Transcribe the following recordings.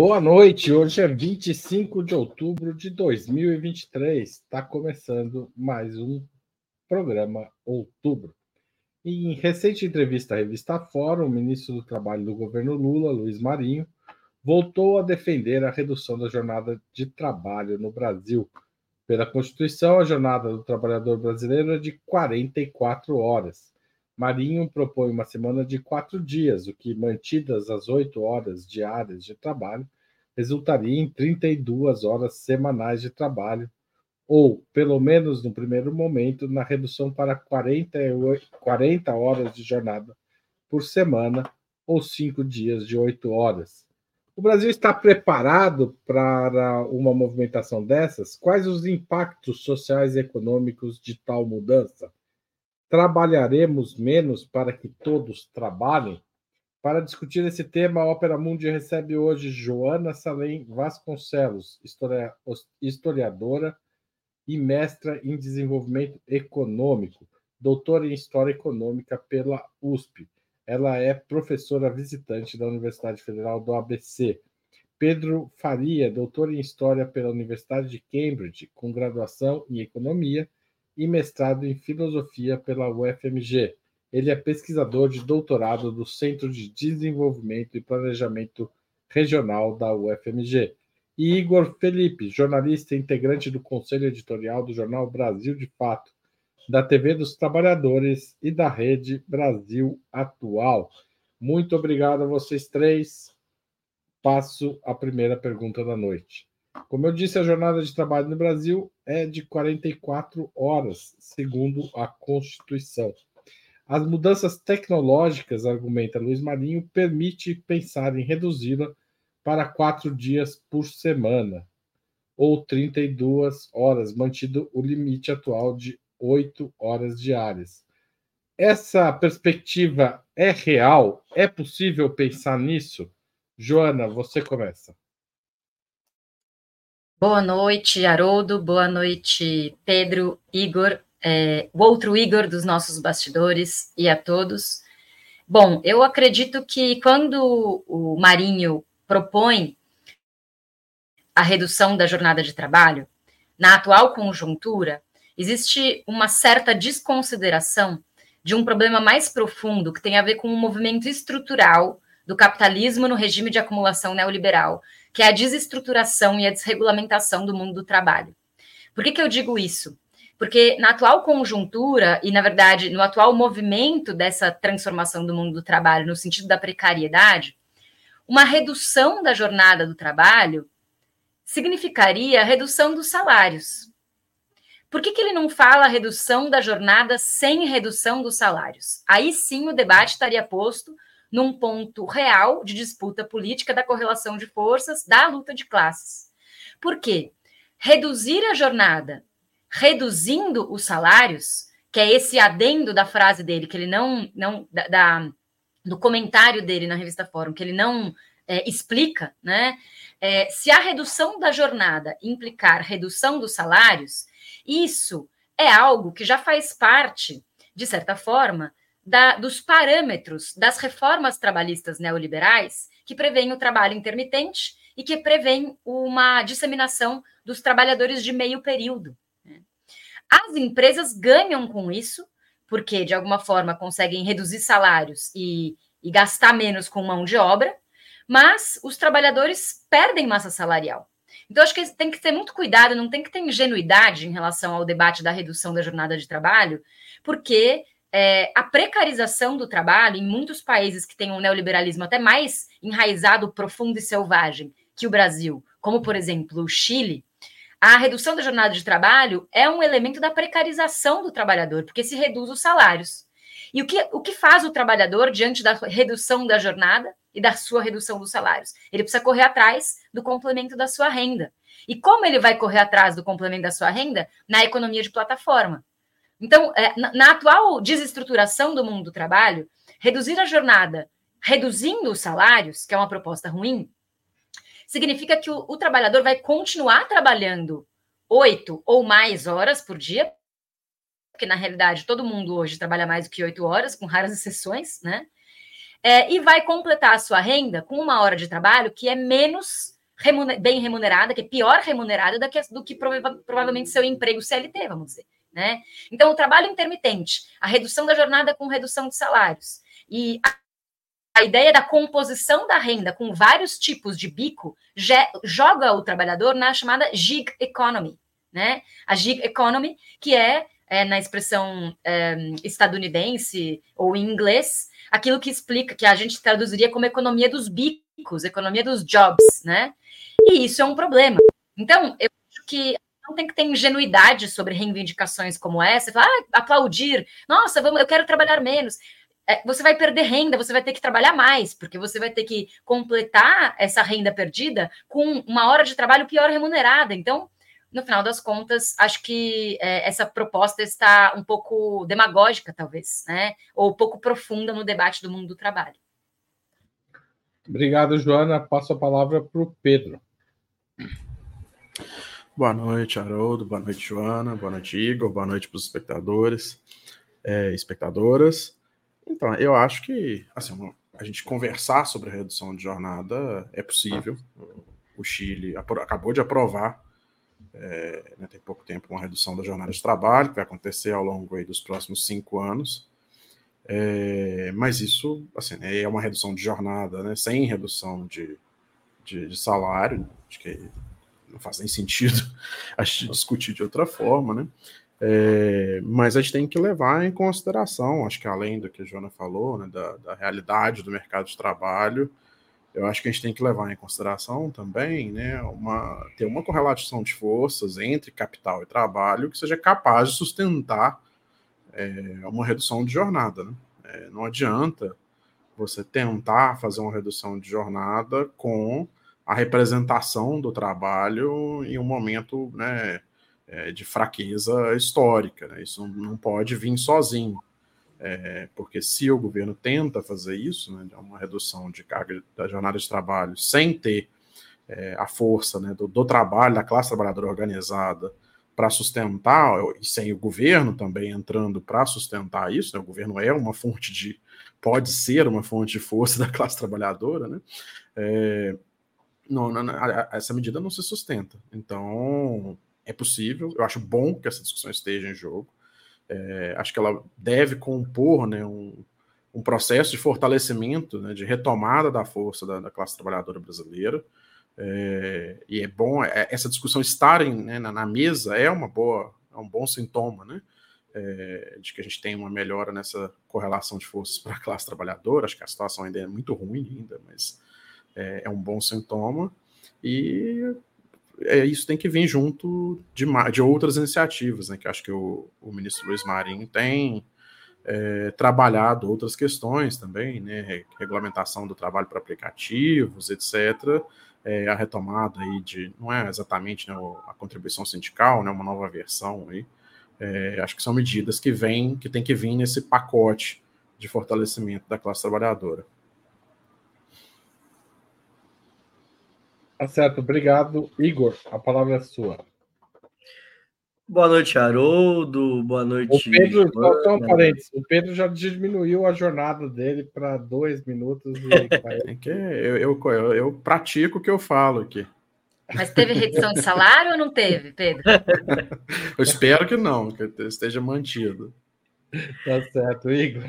Boa noite, hoje é 25 de outubro de 2023. Está começando mais um programa Outubro. Em recente entrevista à revista Fórum, o ministro do Trabalho do governo Lula, Luiz Marinho, voltou a defender a redução da jornada de trabalho no Brasil. Pela Constituição, a jornada do trabalhador brasileiro é de 44 horas. Marinho propõe uma semana de quatro dias, o que, mantidas as oito horas diárias de trabalho, resultaria em 32 horas semanais de trabalho, ou, pelo menos no primeiro momento, na redução para 48, 40 horas de jornada por semana, ou cinco dias de oito horas. O Brasil está preparado para uma movimentação dessas? Quais os impactos sociais e econômicos de tal mudança? Trabalharemos menos para que todos trabalhem? Para discutir esse tema, a Ópera Mundi recebe hoje Joana Salem Vasconcelos, historiadora e mestra em desenvolvimento econômico, doutora em História Econômica pela USP. Ela é professora visitante da Universidade Federal do ABC. Pedro Faria, doutor em História pela Universidade de Cambridge, com graduação em Economia e mestrado em filosofia pela UFMG. Ele é pesquisador de doutorado do Centro de Desenvolvimento e Planejamento Regional da UFMG. E Igor Felipe, jornalista integrante do Conselho Editorial do jornal Brasil de Fato, da TV dos Trabalhadores e da Rede Brasil Atual. Muito obrigado a vocês três. Passo a primeira pergunta da noite. Como eu disse, a jornada de trabalho no Brasil é de 44 horas, segundo a Constituição. As mudanças tecnológicas, argumenta Luiz Marinho, permite pensar em reduzi-la para quatro dias por semana, ou 32 horas, mantido o limite atual de oito horas diárias. Essa perspectiva é real? É possível pensar nisso? Joana, você começa. Boa noite, Haroldo. Boa noite, Pedro, Igor, é, o outro Igor dos nossos bastidores e a todos. Bom, eu acredito que quando o Marinho propõe a redução da jornada de trabalho, na atual conjuntura, existe uma certa desconsideração de um problema mais profundo que tem a ver com o um movimento estrutural do capitalismo no regime de acumulação neoliberal, que é a desestruturação e a desregulamentação do mundo do trabalho. Por que, que eu digo isso? Porque na atual conjuntura, e na verdade no atual movimento dessa transformação do mundo do trabalho, no sentido da precariedade, uma redução da jornada do trabalho significaria redução dos salários. Por que, que ele não fala redução da jornada sem redução dos salários? Aí sim o debate estaria posto num ponto real de disputa política da correlação de forças da luta de classes. Por quê? Reduzir a jornada, reduzindo os salários, que é esse adendo da frase dele, que ele não, não da, da do comentário dele na revista Fórum, que ele não é, explica, né? É, se a redução da jornada implicar redução dos salários, isso é algo que já faz parte, de certa forma, da, dos parâmetros das reformas trabalhistas neoliberais que prevêem o trabalho intermitente e que prevêem uma disseminação dos trabalhadores de meio período. Né? As empresas ganham com isso, porque de alguma forma conseguem reduzir salários e, e gastar menos com mão de obra, mas os trabalhadores perdem massa salarial. Então, acho que tem que ter muito cuidado, não tem que ter ingenuidade em relação ao debate da redução da jornada de trabalho, porque é, a precarização do trabalho em muitos países que têm um neoliberalismo até mais enraizado, profundo e selvagem que o Brasil, como por exemplo o Chile, a redução da jornada de trabalho é um elemento da precarização do trabalhador, porque se reduz os salários. E o que, o que faz o trabalhador diante da redução da jornada e da sua redução dos salários? Ele precisa correr atrás do complemento da sua renda. E como ele vai correr atrás do complemento da sua renda? Na economia de plataforma. Então, é, na, atual desestruturação do mundo do trabalho, reduzir a jornada reduzindo os salários, que é uma proposta ruim, significa que o, o trabalhador vai continuar trabalhando oito ou mais horas por dia, porque na realidade todo mundo hoje trabalha mais do que oito horas, com raras exceções, né? é, e vai completar a sua renda com uma hora de trabalho que é menos remuner bem remunerada, que é pior remunerada do que, do que prova provavelmente seu emprego CLT, vamos dizer. Né? Então, o trabalho intermitente, a redução da jornada com redução de salários e a, ideia da composição da renda com vários tipos de bico joga o trabalhador na chamada gig economy, né? A gig economy, que é, é na expressão é, estadunidense ou em inglês, aquilo que explica, que a gente traduziria como economia dos bicos, economia dos jobs, né? E isso é um problema. Então, eu acho que não tem que ter ingenuidade sobre reivindicações como essa, falar, ah, aplaudir, nossa, vamos, eu quero trabalhar menos. É, você vai perder renda, você vai ter que trabalhar mais, porque você vai ter que completar essa renda perdida com uma hora de trabalho pior remunerada. Então, no final das contas, acho que é, essa proposta está um pouco demagógica, talvez, né? Ou pouco profunda no debate do mundo do trabalho. Obrigado, Joana. Passo a palavra para o Pedro. Boa noite, Haroldo. Boa noite, Joana. Boa noite, Igor. Boa noite para os espectadores, é, espectadoras. Então, eu acho que assim, a gente conversar sobre a redução de jornada é possível. O Chile acabou de aprovar é, né, tem pouco tempo, uma redução da jornada de trabalho, que vai acontecer ao longo dos próximos cinco anos. É, mas isso assim, né, é uma redução de jornada, né, sem redução de, de, de, salário, acho que não faz nem sentido a gente discutir de outra forma, né? É, mas a gente tem que levar em consideração, acho que além do que a Joana falou, né, da, da realidade do mercado de trabalho, eu acho que a gente tem que levar em consideração também, né, uma, ter uma correlação de forças entre capital e trabalho que seja capaz de sustentar é, uma redução de jornada. Né? É, não adianta você tentar fazer uma redução de jornada com a representação do trabalho em um momento né, é, de fraqueza histórica. Né? Isso não pode vir sozinho. É, porque se o governo tenta fazer isso, né, uma redução de carga da jornada de trabalho, sem ter é, a força né, do, do, trabalho, da classe trabalhadora organizada, para sustentar, e sem o governo também entrando para sustentar isso, né, o governo é uma fonte de, pode ser uma fonte de força da classe trabalhadora, né, é, não, não, essa medida não se sustenta. Então, é possível, eu acho bom que essa discussão esteja em jogo, é, acho que ela deve compor né, um, um processo de fortalecimento, né, de retomada da força da, da classe trabalhadora brasileira. É, e é bom é, essa discussão estar né, na, na, mesa é uma boa, é um bom sintoma, né? É, de que a gente tem uma melhora nessa correlação de forças para a classe trabalhadora. Acho que a situação ainda é muito ruim ainda, mas é, é um bom sintoma. E é, isso tem que vir junto de, de outras iniciativas, né? Que acho que o, o ministro Luiz Marinho tem é, trabalhado outras questões também, né? Regulamentação do trabalho para aplicativos, etc. É, a retomada aí de não é exatamente né, a contribuição sindical, né? Uma nova versão aí. É, acho que são medidas que vêm, que tem que vir nesse pacote de fortalecimento da classe trabalhadora. Tá certo, obrigado. Igor, a palavra é sua. Boa noite, Haroldo. Boa noite. O Pedro, só um parênteses, o Pedro já diminuiu a jornada dele para dois minutos. E... é que eu, eu, eu, eu pratico o que eu falo aqui. Mas teve redução de salário ou não teve, Pedro? eu espero que não, que esteja mantido. Tá certo, Igor.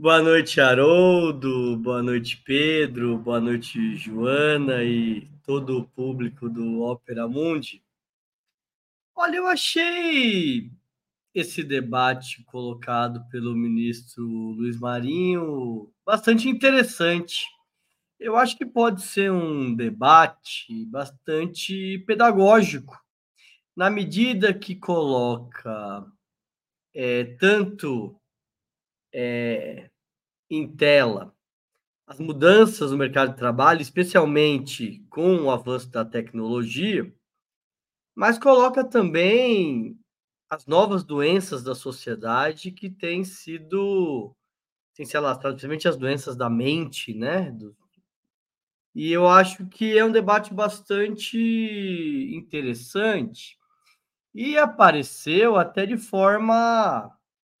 Boa noite, Haroldo. Boa noite, Pedro. Boa noite, Joana e todo o público do Ópera Mundi. Olha, eu achei esse debate colocado pelo ministro Luiz Marinho bastante interessante. Eu acho que pode ser um debate bastante pedagógico, na medida que coloca é, tanto é, em tela as mudanças no mercado de trabalho, especialmente com o avanço da tecnologia, mas coloca também as novas doenças da sociedade que têm sido têm se alastrado, principalmente as doenças da mente, né? E eu acho que é um debate bastante interessante e apareceu até de forma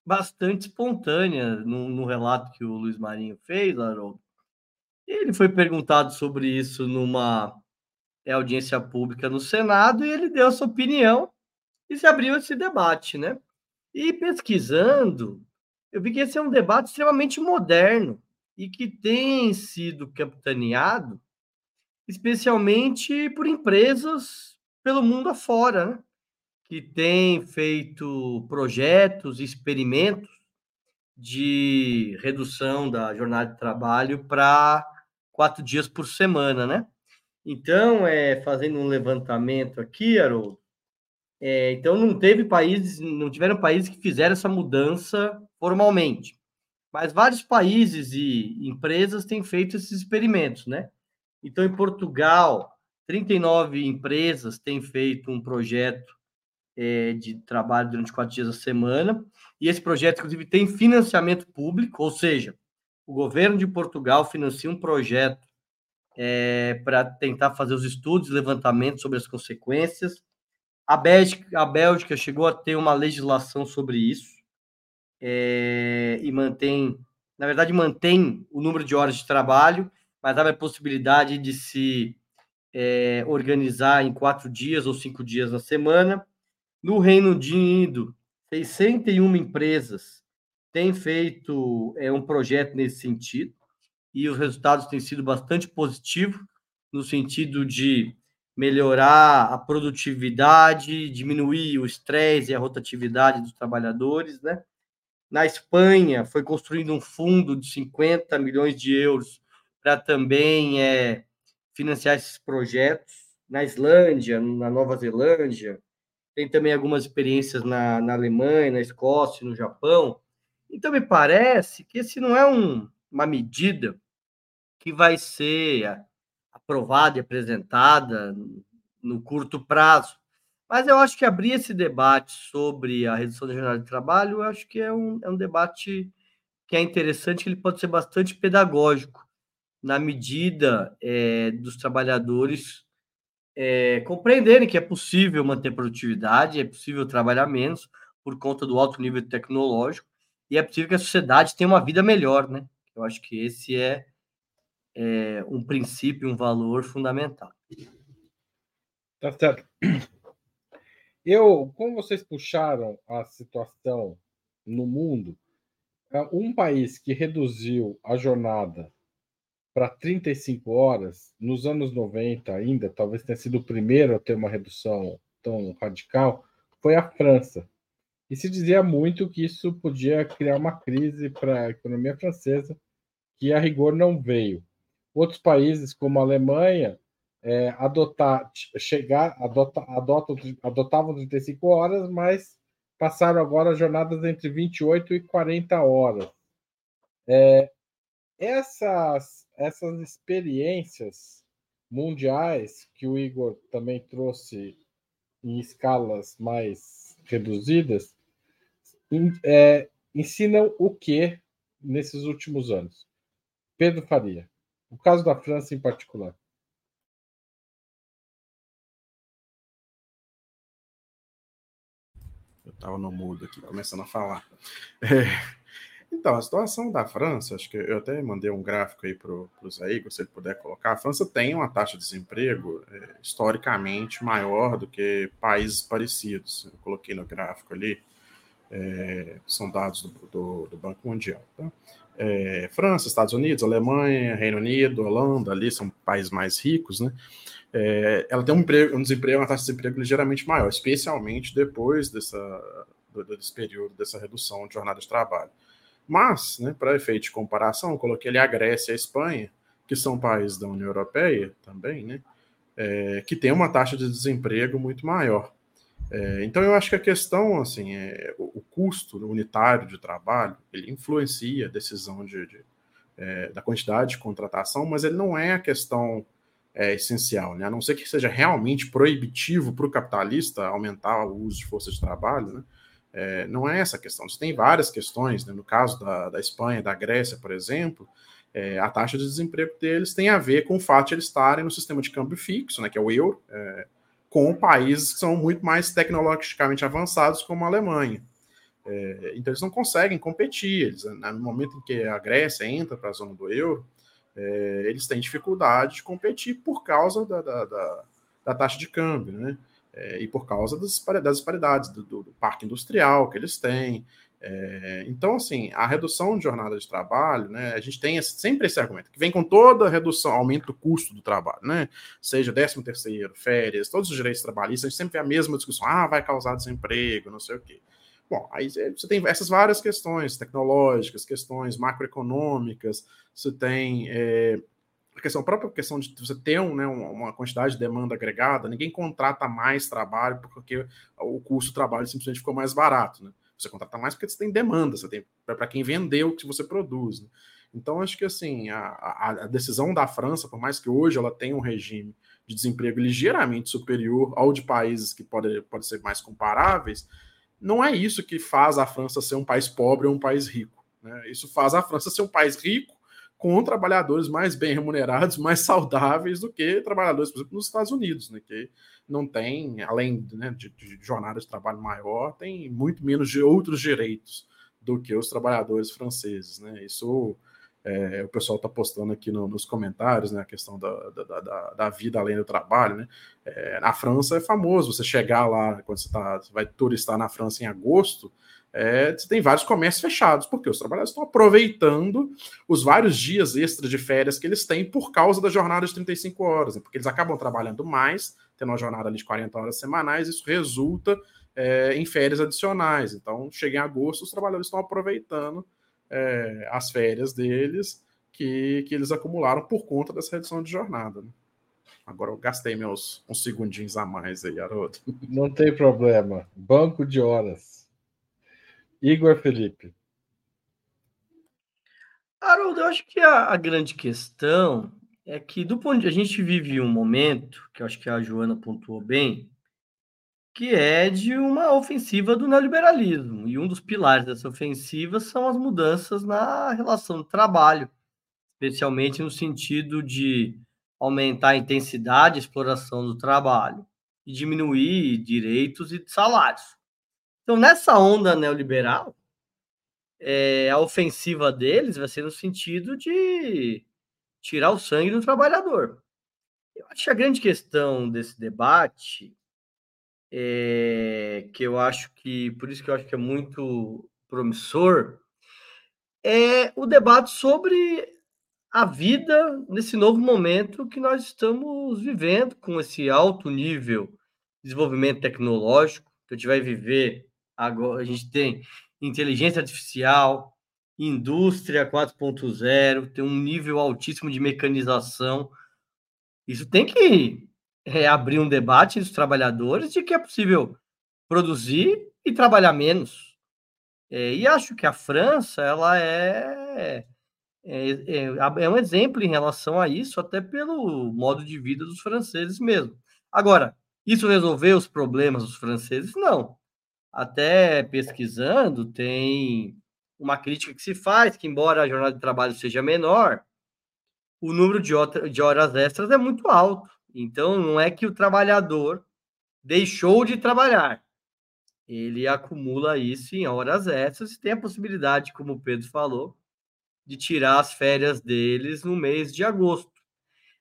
bastante espontânea no, no relato que o Luiz Marinho fez, Haroldo. Ele foi perguntado sobre isso numa audiência pública no Senado e ele deu sua opinião e se abriu esse debate, né? E pesquisando, eu vi que esse é um debate extremamente moderno e que tem sido capitaneado especialmente por empresas pelo mundo afora, né? Que têm feito projetos, experimentos de redução da jornada de trabalho para quatro dias por semana, né? Então, é, fazendo um levantamento aqui, Haroldo, é, então não teve países, não tiveram países que fizeram essa mudança formalmente, mas vários países e empresas têm feito esses experimentos, né? Então, em Portugal, 39 empresas têm feito um projeto é, de trabalho durante quatro dias a semana, e esse projeto, inclusive, tem financiamento público, ou seja, o governo de Portugal financia um projeto é, para tentar fazer os estudos levantamentos sobre as consequências. A Bélgica, a Bélgica chegou a ter uma legislação sobre isso é, e mantém, na verdade, mantém o número de horas de trabalho, mas abre a possibilidade de se é, organizar em quatro dias ou cinco dias na semana. No Reino Unido, 61 empresas têm feito é, um projeto nesse sentido e os resultados têm sido bastante positivos no sentido de melhorar a produtividade, diminuir o estresse e a rotatividade dos trabalhadores, né? Na Espanha, foi construído um fundo de 50 milhões de euros para também é, financiar esses projetos. Na Islândia, na Nova Zelândia, tem também algumas experiências na, na Alemanha, na Escócia, no Japão. Então, me parece que esse não é um, uma medida que vai ser aprovada e apresentada no curto prazo. Mas eu acho que abrir esse debate sobre a redução da jornada de trabalho, eu acho que é um, é um debate que é interessante, que ele pode ser bastante pedagógico, na medida é, dos trabalhadores é, compreenderem que é possível manter produtividade, é possível trabalhar menos por conta do alto nível tecnológico, e é possível que a sociedade tenha uma vida melhor, né? Eu acho que esse é é, um princípio, um valor fundamental. Tá certo. Eu, como vocês puxaram a situação no mundo, é, um país que reduziu a jornada para 35 horas, nos anos 90 ainda, talvez tenha sido o primeiro a ter uma redução tão radical, foi a França. E se dizia muito que isso podia criar uma crise para a economia francesa, que a rigor não veio. Outros países, como a Alemanha, é, adotar, chegar, adota, adotam, adotavam 35 horas, mas passaram agora jornadas entre 28 e 40 horas. É, essas, essas experiências mundiais que o Igor também trouxe em escalas mais reduzidas, é, ensinam o que nesses últimos anos? Pedro Faria. O caso da França em particular. Eu estava no mudo aqui, começando a falar. É, então, a situação da França, acho que eu até mandei um gráfico aí para o Zé se ele puder colocar. A França tem uma taxa de desemprego é, historicamente maior do que países parecidos. Eu coloquei no gráfico ali, é, são dados do, do, do Banco Mundial. Tá? é, França, Estados Unidos, Alemanha, Reino Unido, Holanda, ali são países mais ricos, né? É, ela tem um, emprego, um desemprego, uma taxa de desemprego ligeiramente maior, especialmente depois dessa, desse período, dessa redução de jornada de trabalho. Mas, né, para efeito de comparação, coloquei ali a Grécia e a Espanha, que são países da União Europeia também, né, é, que tem uma taxa de desemprego muito maior. É, então eu acho que a questão, assim, é, o, o, custo unitário de trabalho, ele influencia a decisão de, de é, da quantidade de contratação, mas ele não é a questão é, essencial, né? A não ser que seja realmente proibitivo para o capitalista aumentar o uso de força de trabalho, né? É, não é essa a questão. Você tem várias questões, né? no caso da, da Espanha, da Grécia, por exemplo, é, a taxa de desemprego deles tem a ver com o fato de eles estarem no sistema de câmbio fixo, né, que é o euro, é, com países que são muito mais tecnologicamente avançados, como a Alemanha. É, então eles não conseguem competir. Eles, né, no momento em que a Grécia entra para a zona do euro, é, eles têm dificuldade de competir por causa da, da, da, da taxa de câmbio, né? É, e por causa das, disparidades do, do, parque industrial que eles têm. É, então, assim, a redução de jornada de trabalho, né? A gente tem sempre esse argumento, que vem com toda a redução, aumento do custo do trabalho, né? Seja 13 terceiro, férias, todos os direitos trabalhistas, a gente sempre vê a mesma discussão, ah, vai causar desemprego, não sei o quê. Bom, aí você tem essas várias questões tecnológicas, questões macroeconômicas, você tem é, a a própria questão de você ter um, né, uma quantidade de demanda agregada, ninguém contrata mais trabalho porque o custo do trabalho simplesmente ficou mais barato. Né? Você contrata mais porque você tem demanda, você tem para quem vendeu o que você produz. Né? Então, acho que assim, a, a, a, decisão da França, por mais que hoje ela tenha um regime de desemprego ligeiramente superior ao de países que podem pode ser mais comparáveis, não é isso que faz a França ser um país pobre ou um país rico. Né? Isso faz a França ser um país rico com trabalhadores mais bem remunerados, mais saudáveis do que trabalhadores, por exemplo, nos Estados Unidos, né? que não tem, além né, de, de jornada de trabalho maior, tem muito menos de outros direitos do que os trabalhadores franceses. Né? Isso é, o pessoal está postando aqui no, nos comentários, né, a questão da, da, da, da, vida além do trabalho, né? É, na França é famoso você chegar lá, quando você, tá, você vai turistar na França em agosto, é, você tem vários comércios fechados, porque os trabalhadores estão aproveitando os vários dias extras de férias que eles têm por causa da jornada de 35 horas, né? porque eles acabam trabalhando mais, tendo uma jornada de 40 horas semanais, isso resulta é, em férias adicionais. Então, chega em agosto, os trabalhadores estão aproveitando é, as férias deles que, que eles acumularam por conta dessa redução de jornada. Né? Agora eu gastei meus uns segundinhos a mais aí, Haroldo. Não tem problema. Banco de horas. Igor Felipe. Haroldo, eu acho que a, a, grande questão é que, do ponto de a gente vive um momento, que eu acho que a Joana pontuou bem, que é de uma ofensiva do neoliberalismo. E um dos pilares dessa ofensiva são as mudanças na relação de trabalho, especialmente no sentido de aumentar a intensidade e exploração do trabalho e diminuir direitos e salários. Então, nessa onda neoliberal, é, a ofensiva deles vai ser no sentido de tirar o sangue do trabalhador. Eu acho que a grande questão desse debate é, que eu acho que, por isso que eu acho que é muito promissor, é o debate sobre a vida nesse novo momento que nós estamos vivendo, com esse alto nível de desenvolvimento tecnológico que a gente vai viver agora. A gente tem inteligência artificial, indústria 4.0, tem um nível altíssimo de mecanização. Isso tem que é, abrir um debate dos trabalhadores de que é possível produzir e trabalhar menos. É, e acho que a França ela é, é, é, é, um exemplo em relação a isso, até pelo modo de vida dos franceses mesmo. Agora, isso resolveu os problemas dos franceses? Não. Até pesquisando, tem uma crítica que se faz que, embora a jornada de trabalho seja menor, o número de, horas extras é muito alto. Então, não é que o trabalhador deixou de trabalhar. Ele acumula isso em horas extras e tem a possibilidade, como o Pedro falou, de tirar as férias deles no mês de agosto.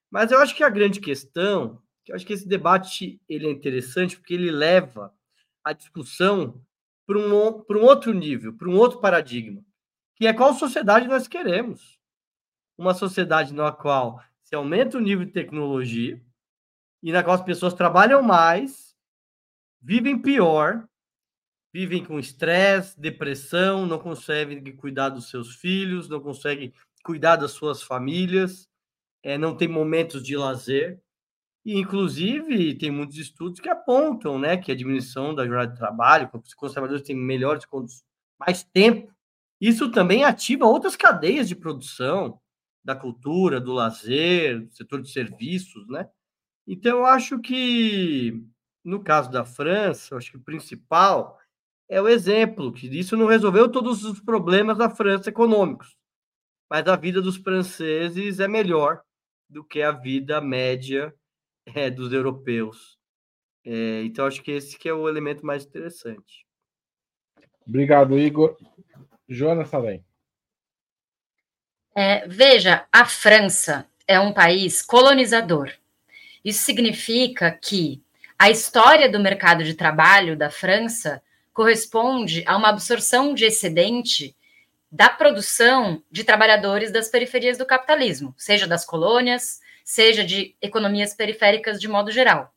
Mas eu acho que a grande questão, eu acho que esse debate ele é interessante porque ele leva a discussão para um, um outro nível, para um outro paradigma, que é qual sociedade nós queremos. Uma sociedade na qual se aumenta o nível de tecnologia, e na qual as pessoas trabalham mais, vivem pior, vivem com estresse, depressão, não conseguem cuidar dos seus filhos, não conseguem cuidar das suas famílias, é, não tem momentos de lazer. E, inclusive, tem muitos estudos que apontam né, que a diminuição da jornada de trabalho, que os conservadores têm melhores mais tempo, isso também ativa outras cadeias de produção da cultura, do lazer, do setor de serviços, né? Então, eu acho que, no caso da França, acho que o principal é o exemplo, que isso não resolveu todos os problemas da França econômicos, mas a vida dos franceses é melhor do que a vida média é, dos europeus. É, então, acho que esse que é o elemento mais interessante. Obrigado, Igor. Joana Salem. É, veja, a França é um país colonizador. Isso significa que a história do mercado de trabalho da França corresponde a uma absorção de excedente da produção de trabalhadores das periferias do capitalismo, seja das colônias, seja de economias periféricas de modo geral.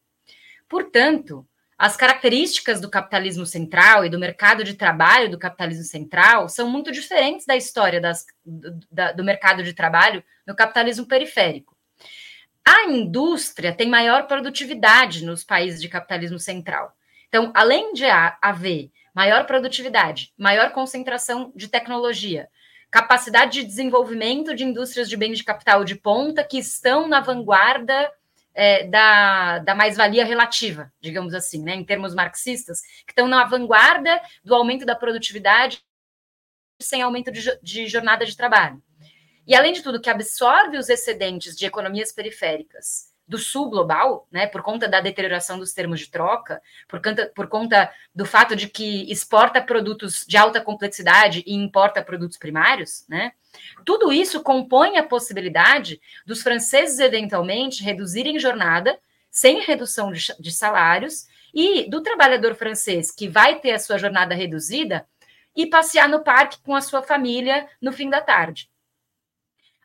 Portanto, as características do capitalismo central e do mercado de trabalho do capitalismo central são muito diferentes da história das, do, da, do mercado de trabalho no capitalismo periférico. A indústria tem maior produtividade nos países de capitalismo central. Então, além de haver maior produtividade, maior concentração de tecnologia, capacidade de desenvolvimento de indústrias de bens de capital de ponta que estão na vanguarda é, da, da mais-valia relativa, digamos assim, né, em termos marxistas, que estão na vanguarda do aumento da produtividade sem aumento de, de jornada de trabalho. E, além de tudo, que absorve os excedentes de economias periféricas do sul global, né, por conta da deterioração dos termos de troca, por conta, por conta do fato de que exporta produtos de alta complexidade e importa produtos primários, né, tudo isso compõe a possibilidade dos franceses eventualmente reduzirem jornada sem redução de, de salários e do trabalhador francês que vai ter a sua jornada reduzida e passear no parque com a sua família no fim da tarde.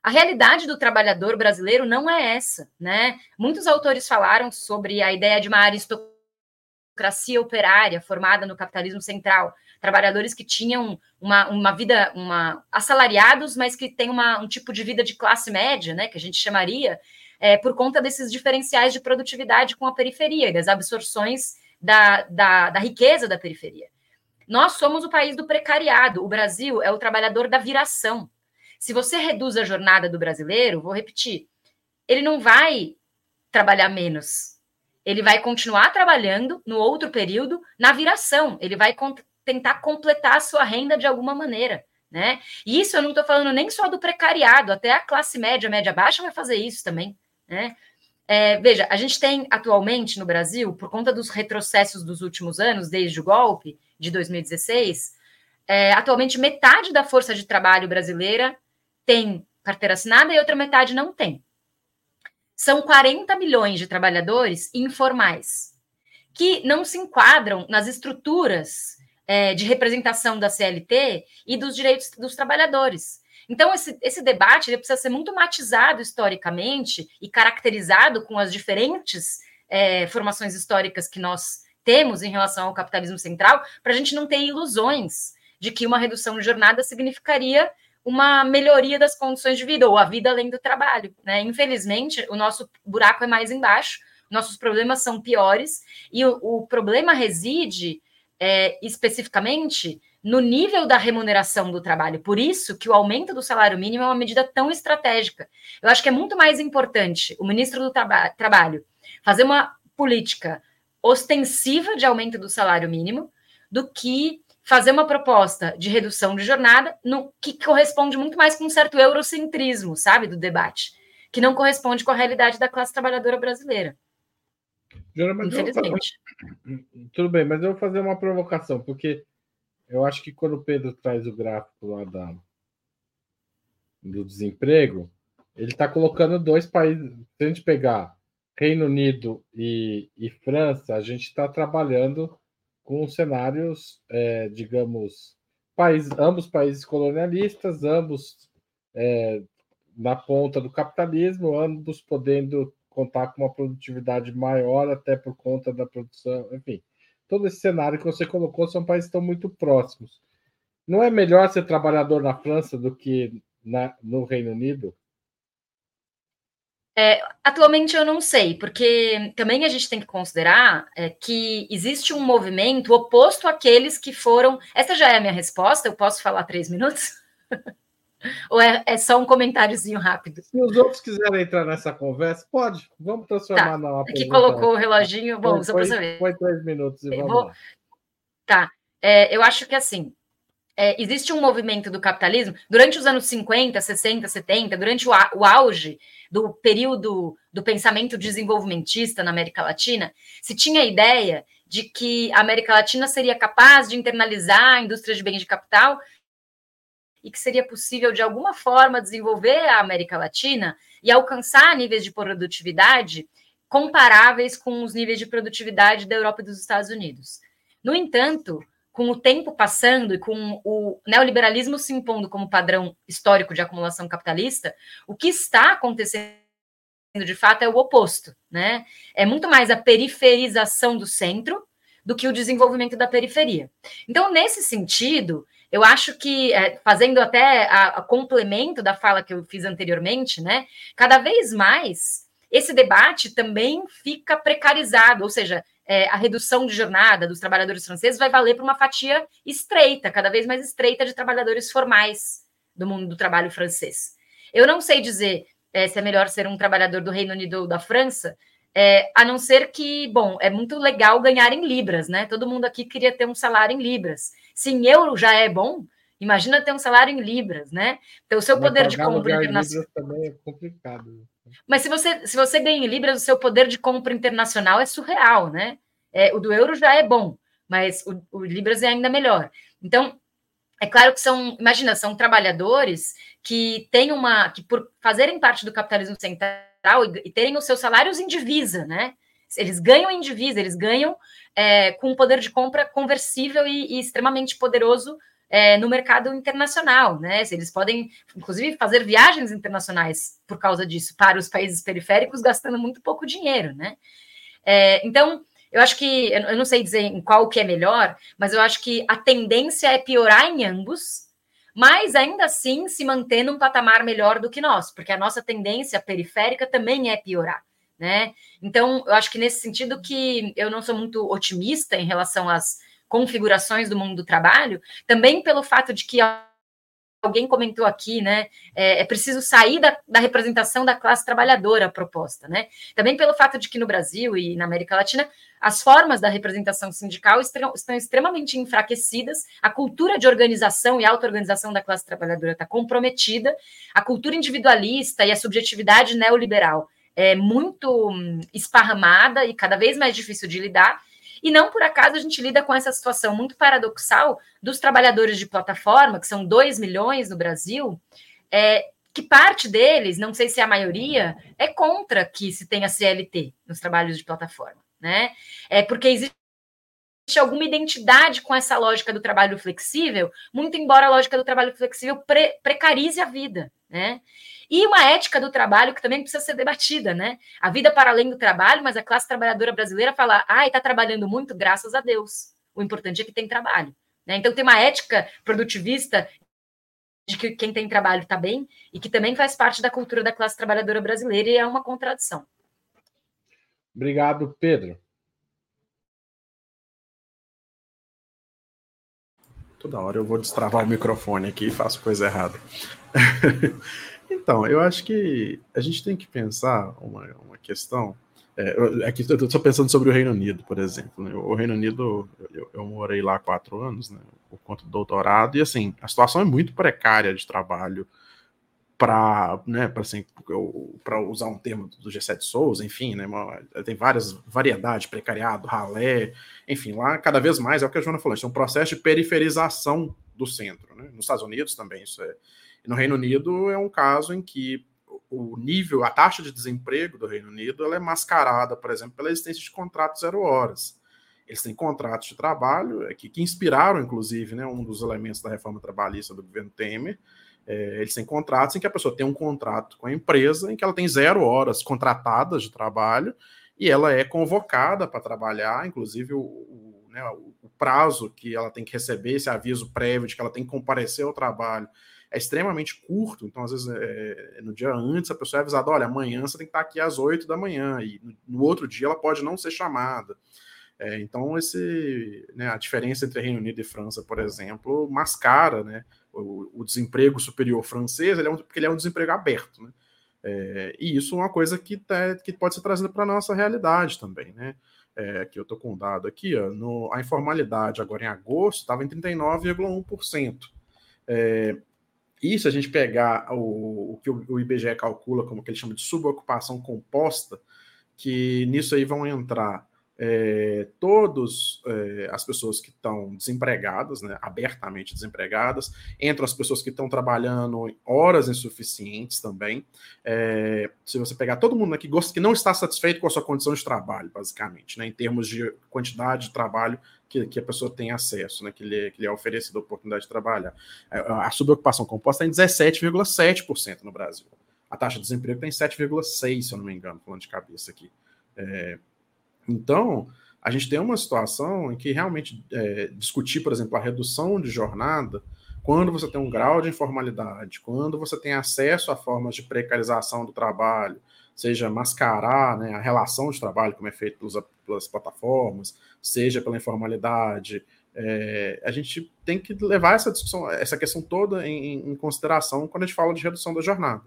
A realidade do trabalhador brasileiro não é essa, né? Muitos autores falaram sobre a ideia de uma aristocracia operária formada no capitalismo central, trabalhadores que tinham uma, uma vida, uma assalariados, mas que têm uma, um tipo de vida de classe média, né? Que a gente chamaria, é, por conta desses diferenciais de produtividade com a periferia e das absorções da, da, da riqueza da periferia. Nós somos o país do precariado. O Brasil é o trabalhador da viração. Se você reduz a jornada do brasileiro, vou repetir, ele não vai trabalhar menos. Ele vai continuar trabalhando no outro período na viração. Ele vai tentar completar a sua renda de alguma maneira. Né? E isso eu não estou falando nem só do precariado, até a classe média, média baixa vai fazer isso também. Né? É, veja, a gente tem atualmente no Brasil, por conta dos retrocessos dos últimos anos, desde o golpe de 2016, é, atualmente metade da força de trabalho brasileira tem carteira assinada e outra metade não tem. São 40 milhões de trabalhadores informais que não se enquadram nas estruturas é, de representação da CLT e dos direitos dos trabalhadores. Então, esse, esse debate ele precisa ser muito matizado historicamente e caracterizado com as diferentes é, formações históricas que nós temos em relação ao capitalismo central, para a gente não ter ilusões de que uma redução de jornada significaria uma melhoria das condições de vida, ou a vida além do trabalho. Né? Infelizmente, o nosso buraco é mais embaixo, nossos problemas são piores, e o, o problema reside é, especificamente no nível da remuneração do trabalho. Por isso que o aumento do salário mínimo é uma medida tão estratégica. Eu acho que é muito mais importante o ministro do traba Trabalho fazer uma política ostensiva de aumento do salário mínimo do que fazer uma proposta de redução de jornada no que corresponde muito mais com um certo eurocentrismo, sabe, do debate, que não corresponde com a realidade da classe trabalhadora brasileira. Infelizmente. Fazer... Tudo bem, mas eu vou fazer uma provocação, porque eu acho que quando o Pedro traz o gráfico lá da, do desemprego, ele está colocando dois países. Se a gente pegar Reino Unido e, e França, a gente está trabalhando com cenários, é, digamos, país, ambos países colonialistas, ambos é, na ponta do capitalismo, ambos podendo contar com uma produtividade maior, até por conta da produção, enfim. Todo esse cenário que você colocou são países que estão muito próximos. Não é melhor ser trabalhador na França do que na, no Reino Unido? É, atualmente eu não sei, porque também a gente tem que considerar é, que existe um movimento oposto àqueles que foram. Essa já é a minha resposta, eu posso falar três minutos? Ou é, é, só um comentáriozinho rápido? Se os outros quiserem entrar nessa conversa, pode. Vamos transformar tá. na. Aqui colocou o reloginho. Bom, só para saber. Foi três minutos e vamos vou... lá. Tá. É, eu acho que assim, é, existe um movimento do capitalismo durante os anos 50, 60, 70, durante o, o auge do período do pensamento desenvolvimentista na América Latina, se tinha a ideia de que a América Latina seria capaz de internalizar a indústria de bens de capital e que seria possível, de alguma forma, desenvolver a América Latina e alcançar níveis de produtividade comparáveis com os níveis de produtividade da Europa e dos Estados Unidos. No entanto, com o tempo passando e com o neoliberalismo se impondo como padrão histórico de acumulação capitalista, o que está acontecendo de fato é o oposto, né? É muito mais a periferização do centro do que o desenvolvimento da periferia. Então, nesse sentido, eu acho que, é, fazendo até a, a complemento da fala que eu fiz anteriormente, né? Cada vez mais esse debate também fica precarizado, ou seja, é, a redução de jornada dos trabalhadores franceses vai valer para uma fatia estreita, cada vez mais estreita, de trabalhadores formais do mundo do trabalho francês. Eu não sei dizer é, se é melhor ser um trabalhador do Reino Unido ou da França, é, a não ser que, bom, é muito legal ganhar em libras, né? Todo mundo aqui queria ter um salário em libras. Se em euro já é bom, imagina ter um salário em libras, né? Então, o seu poder de compra internacional. também é complicado. Mas se você, se você ganha em libras, o seu poder de compra internacional é surreal, né? É, o do euro já é bom, mas o, o libras é ainda melhor. Então, é claro que são, imagina, são trabalhadores que têm uma, que por fazerem parte do capitalismo central e, e terem os seus salários em divisa, né? Eles ganham em divisa, eles ganham é, com um poder de compra conversível e, e extremamente poderoso é, no mercado internacional, né? Eles podem, inclusive, fazer viagens internacionais por causa disso para os países periféricos, gastando muito pouco dinheiro, né? É, então, eu acho que, eu não sei dizer em qual que é melhor, mas eu acho que a tendência é piorar em ambos, mas ainda assim se manter num patamar melhor do que nós, porque a nossa tendência periférica também é piorar. Né? Então, eu acho que nesse sentido que eu não sou muito otimista em relação às configurações do mundo do trabalho, também pelo fato de que alguém comentou aqui, né? É, é preciso sair da, da, representação da classe trabalhadora proposta, né? Também pelo fato de que no Brasil e na América Latina as formas da representação sindical estão, estão extremamente enfraquecidas, a cultura de organização e auto-organização da classe trabalhadora está comprometida, a cultura individualista e a subjetividade neoliberal é muito hum, esparramada e cada vez mais difícil de lidar. E não por acaso a gente lida com essa situação muito paradoxal dos trabalhadores de plataforma, que são 2 milhões no Brasil, é, que parte deles, não sei se é a maioria, é contra que se tenha CLT nos trabalhos de plataforma, né? É porque existe alguma identidade com essa lógica do trabalho flexível, muito embora a lógica do trabalho flexível pre precarize a vida, né? E uma ética do trabalho que também precisa ser debatida, né? A vida para além do trabalho, mas a classe trabalhadora brasileira fala, ai, está trabalhando muito, graças a Deus. O importante é que tem trabalho. Né? Então tem uma ética produtivista de que quem tem trabalho está bem e que também faz parte da cultura da classe trabalhadora brasileira e é uma contradição. Obrigado, Pedro. Toda hora eu vou destravar o microfone aqui e faço coisa errada. Então, eu acho que a gente tem que pensar uma, uma questão. É, aqui eu estou pensando sobre o Reino Unido, por exemplo. Né? O Reino Unido, eu, eu, morei lá quatro anos, né, por conta do doutorado, e assim, a situação é muito precária de trabalho para né, assim, usar um termo do G7 Souza, enfim, né, uma, tem várias variedades, precariado, ralé, enfim, lá cada vez mais é o que a Joana falou, é um processo de periferização do centro. Né? Nos Estados Unidos também isso é, no Reino Unido é um caso em que o nível, a taxa de desemprego do Reino Unido ela é mascarada, por exemplo, pela existência de contratos zero horas. Eles têm contratos de trabalho é, que, que inspiraram, inclusive, né, um dos elementos da reforma trabalhista do governo Temer. É, eles têm contratos em que a pessoa tem um contrato com a empresa em que ela tem zero horas contratadas de trabalho e ela é convocada para trabalhar, inclusive o, o, né, o prazo que ela tem que receber esse aviso prévio de que ela tem que comparecer ao trabalho é extremamente curto, então às vezes é, no dia antes a pessoa é avisada, olha, amanhã você tem que estar aqui às 8 da manhã, e no, no outro dia ela pode não ser chamada. É, então, esse, né, a diferença entre Reino Unido e França, por exemplo, mascara né, o, o desemprego superior francês, ele é um, porque ele é um desemprego aberto. Né? É, e isso é uma coisa que, tá, que pode ser trazida para a nossa realidade também. Né? É, que eu estou com um dado aqui, ó, no, a informalidade agora em agosto estava em 39,1%. É, e se a gente pegar o, o que o, IBGE calcula como que ele chama de subocupação composta, que nisso aí vão entrar é, todos é, as pessoas que estão desempregadas, né, abertamente desempregadas, entram as pessoas que estão trabalhando horas insuficientes também. É, se você pegar todo mundo aqui gosta que não está satisfeito com a sua condição de trabalho, basicamente, né, em termos de quantidade de trabalho que, que a pessoa tem acesso, né, que, lhe, que lhe é oferecido a oportunidade de trabalhar. A, a subocupação composta está em 17,7% no Brasil. A taxa de desemprego está em 7,6%, se eu não me engano, falando de cabeça aqui. É, então, a gente tem uma situação em que realmente é, discutir, por exemplo, a redução de jornada, quando você tem um grau de informalidade, quando você tem acesso a formas de precarização do trabalho, seja mascarar né, a relação de trabalho, como é feito pelas, pelas plataformas, seja pela informalidade, é, a gente tem que levar essa discussão, essa questão toda em, em, consideração quando a gente fala de redução da jornada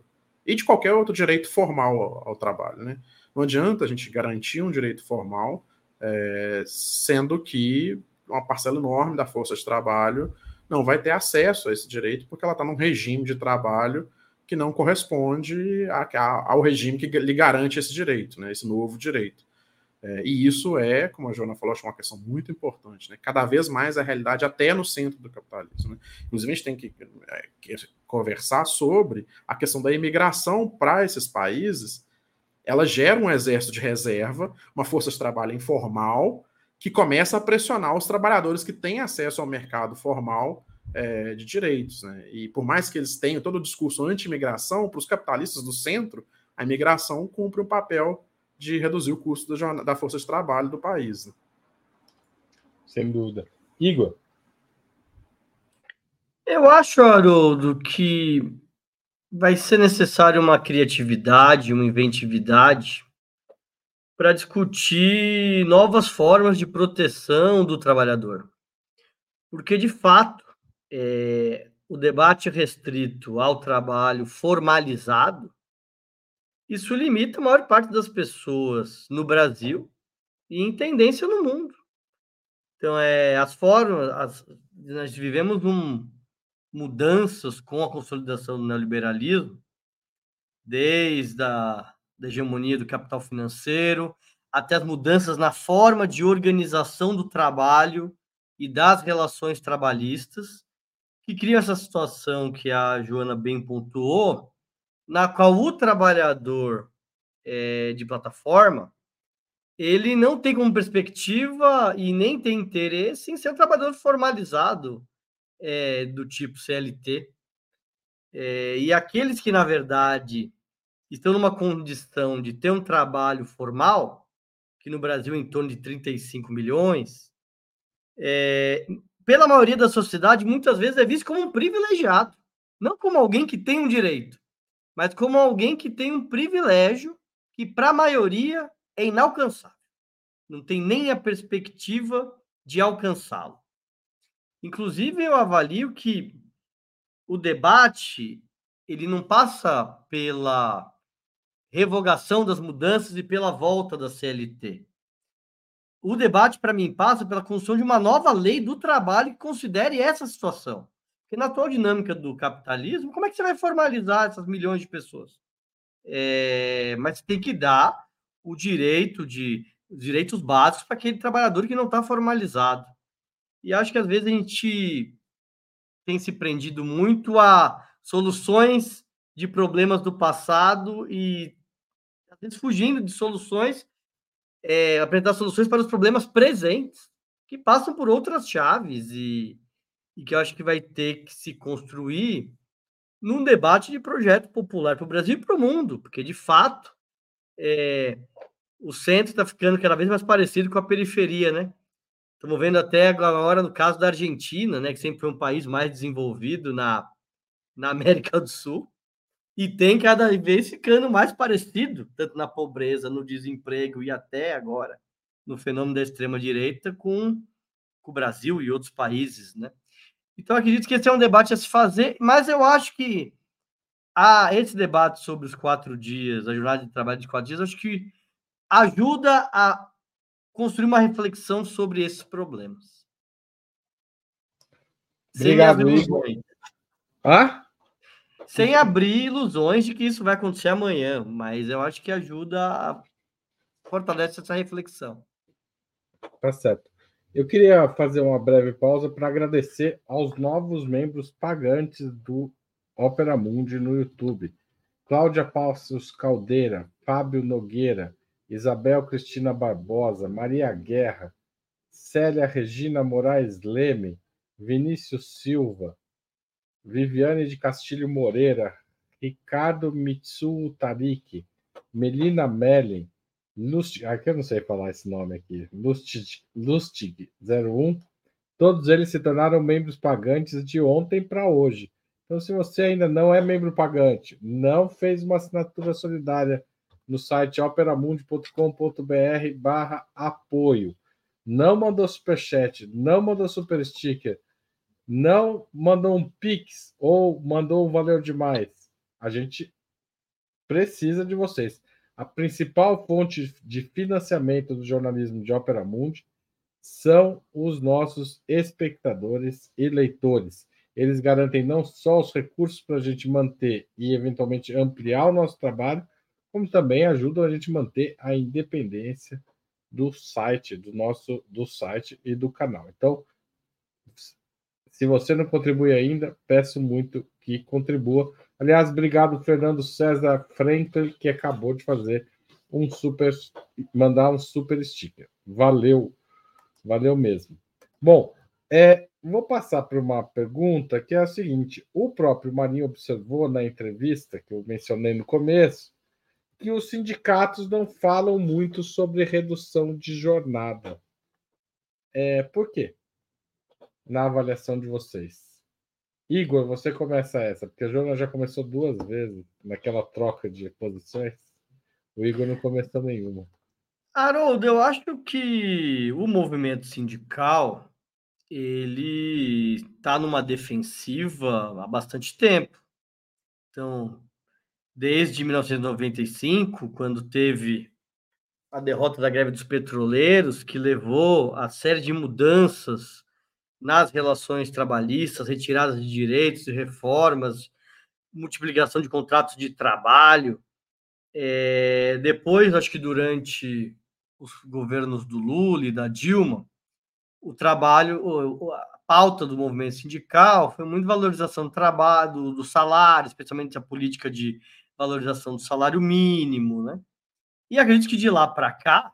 e de qualquer outro direito formal ao, ao trabalho, né? Não adianta a gente garantir um direito formal, é, sendo que uma parcela enorme da força de trabalho não vai ter acesso a esse direito porque ela está num regime de trabalho que não corresponde a, a, ao regime que lhe garante esse direito, né, esse novo direito. É, e isso é, como a Joana falou, acho uma questão muito importante. Né? Cada vez mais a realidade até no centro do capitalismo. Né? Inclusive, a gente tem que, é, que conversar sobre a questão da imigração para esses países ela gera um exército de reserva, uma força de trabalho informal, que começa a pressionar os trabalhadores que têm acesso ao mercado formal é, de direitos. Né? E por mais que eles tenham todo o discurso anti-imigração, para os capitalistas do centro, a imigração cumpre um papel de reduzir o custo da, da força de trabalho do país. Né? Sem dúvida. Igor? Eu acho, Haroldo, que vai ser necessário uma criatividade, uma inventividade para discutir novas formas de proteção do trabalhador. Porque, de fato, é, o debate restrito ao trabalho formalizado, isso limita a maior parte das pessoas no Brasil e em tendência no mundo. Então, é, as formas, as, nós vivemos um, mudanças com a consolidação do neoliberalismo, desde a da hegemonia do capital financeiro até as mudanças na forma de organização do trabalho e das relações trabalhistas, que criam essa situação que a Joana bem pontuou, na qual o trabalhador é, de plataforma ele não tem como perspectiva e nem tem interesse em ser um trabalhador formalizado é, do tipo CLT. É, e aqueles que, na verdade, estão numa condição de ter um trabalho formal, que no Brasil é em torno de 35 milhões, é, pela maioria da sociedade, muitas vezes é visto como um privilegiado, não como alguém que tem um direito, mas como alguém que tem um privilégio que, para a maioria, é inalcançável. Não tem nem a perspectiva de alcançá-lo. Inclusive, eu avalio que o debate ele não passa pela revogação das mudanças e pela volta da CLT. O debate, para mim, passa pela construção de uma nova lei do trabalho que considere essa situação. Porque na atual dinâmica do capitalismo, como é que você vai formalizar essas milhões de pessoas? É, mas tem que dar o direito de direitos básicos para aquele trabalhador que não está formalizado. E acho que às vezes a gente tem se prendido muito a soluções de problemas do passado e às vezes fugindo de soluções, é, apresentar soluções para os problemas presentes, que passam por outras chaves e, e que eu acho que vai ter que se construir num debate de projeto popular para o Brasil e para o mundo, porque de fato é, o centro está ficando cada vez mais parecido com a periferia, né? Estamos vendo até agora no caso da Argentina, né, que sempre foi um país mais desenvolvido na, na América do Sul, e tem cada vez ficando mais parecido, tanto na pobreza, no desemprego e até agora no fenômeno da extrema-direita com, com o Brasil e outros países, né? Então, acredito que esse é um debate a se fazer, mas eu acho que a, esse debate sobre os quatro dias, a jornada de trabalho de quatro dias, acho que ajuda a construir uma reflexão sobre esses problemas. Obrigado, Sem Igor. Hã? Sem abrir ilusões de que isso vai acontecer amanhã, mas eu acho que ajuda a fortalecer essa reflexão. Tá certo. Eu queria fazer uma breve pausa para agradecer aos novos membros pagantes do Opera Mundi no YouTube. Cláudia Passos Caldeira, Fábio Nogueira, Isabel Cristina Barbosa, Maria Guerra, Célia Regina Moraes Leme, Vinícius Silva, Viviane de Castilho Moreira, Ricardo Mitsu Tarik, Melina Mellin, Lustig, aqui eu não sei falar esse nome aqui, Lustig, Lustig 01, todos eles se tornaram membros pagantes de ontem para hoje. Então, se você ainda não é membro pagante, não fez uma assinatura solidária no site operamundi.com.br barra apoio, não mandou superchat, não mandou super sticker, não mandou um Pix ou mandou um valeu demais, a gente precisa de vocês. A principal fonte de financiamento do jornalismo de Ópera Mundi são os nossos espectadores e leitores. Eles garantem não só os recursos para a gente manter e eventualmente ampliar o nosso trabalho, como também ajudam a gente manter a independência do site, do nosso do site e do canal. Então, se você não contribui ainda, peço muito que contribua. Aliás, obrigado, Fernando César Franklin, que acabou de fazer um super, mandar um super sticker. Valeu, valeu mesmo. Bom, é, vou passar para uma pergunta que é a seguinte: o próprio Marinho observou na entrevista que eu mencionei no começo que os sindicatos não falam muito sobre redução de jornada. É, por quê? na avaliação de vocês? Igor, você começa essa, porque a Joana já começou duas vezes naquela troca de posições. O Igor não começou nenhuma. Haroldo, eu acho que o movimento sindical ele está numa defensiva há bastante tempo. Então, desde 1995, quando teve a derrota da greve dos petroleiros, que levou a série de mudanças nas relações trabalhistas, retiradas de direitos e reformas, multiplicação de contratos de trabalho. É, depois, acho que durante os governos do Lula e da Dilma, o trabalho, a pauta do movimento sindical foi muito valorização do trabalho, do, do salário, especialmente a política de valorização do salário mínimo, né? E acredito que de lá para cá,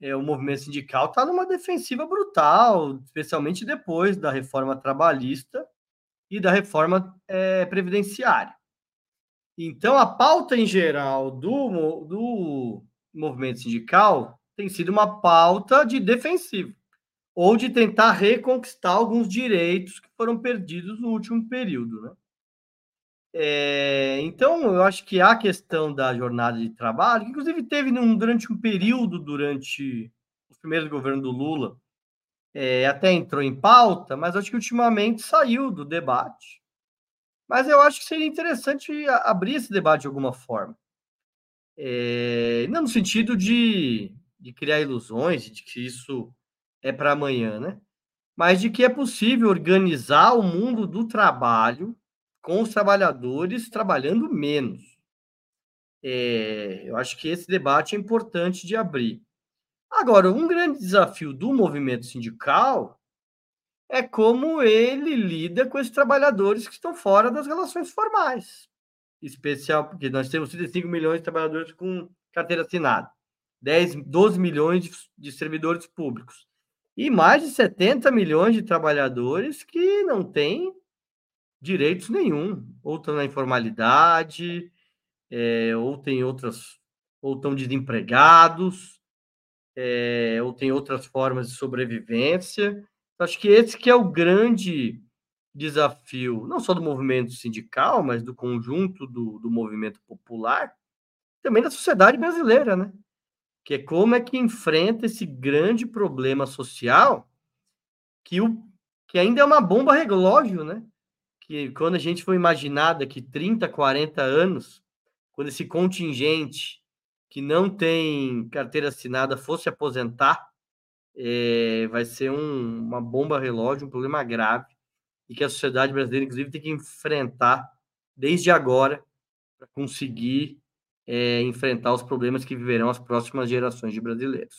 é, o movimento sindical está numa defensiva brutal, especialmente depois da reforma trabalhista e da reforma é, previdenciária. Então, a pauta em geral do, do movimento sindical tem sido uma pauta de defensiva, ou de tentar reconquistar alguns direitos que foram perdidos no último período. Né? É, então, eu acho que a questão da jornada de trabalho, que inclusive teve num, durante um período, durante os primeiros governos do Lula, é, até entrou em pauta, mas acho que ultimamente saiu do debate. Mas eu acho que seria interessante abrir esse debate de alguma forma. É, não no sentido de, de criar ilusões, de que isso é para amanhã, né? Mas de que é possível organizar o mundo do trabalho com os trabalhadores trabalhando menos. É, eu acho que esse debate é importante de abrir. Agora, um grande desafio do movimento sindical é como ele lida com esses trabalhadores que estão fora das relações formais. Especial, porque nós temos 35 milhões de trabalhadores com carteira assinada, 10, 12 milhões de, de servidores públicos e mais de 70 milhões de trabalhadores que não têm direitos nenhum, ou estão na informalidade, é, ou tem outras, ou estão desempregados, é, ou tem outras formas de sobrevivência. Acho que esse que é o grande desafio, não só do movimento sindical, mas do conjunto do, do movimento popular, também da sociedade brasileira, né? Que é como é que enfrenta esse grande problema social que, o, que ainda é uma bomba relógio, né? Que quando a gente foi imaginar daqui 30, 40 anos, quando esse contingente que não tem carteira assinada fosse aposentar, é, vai ser um, uma bomba relógio, um problema grave, e que a sociedade brasileira, inclusive, tem que enfrentar desde agora para conseguir é, enfrentar os problemas que viverão as próximas gerações de brasileiros.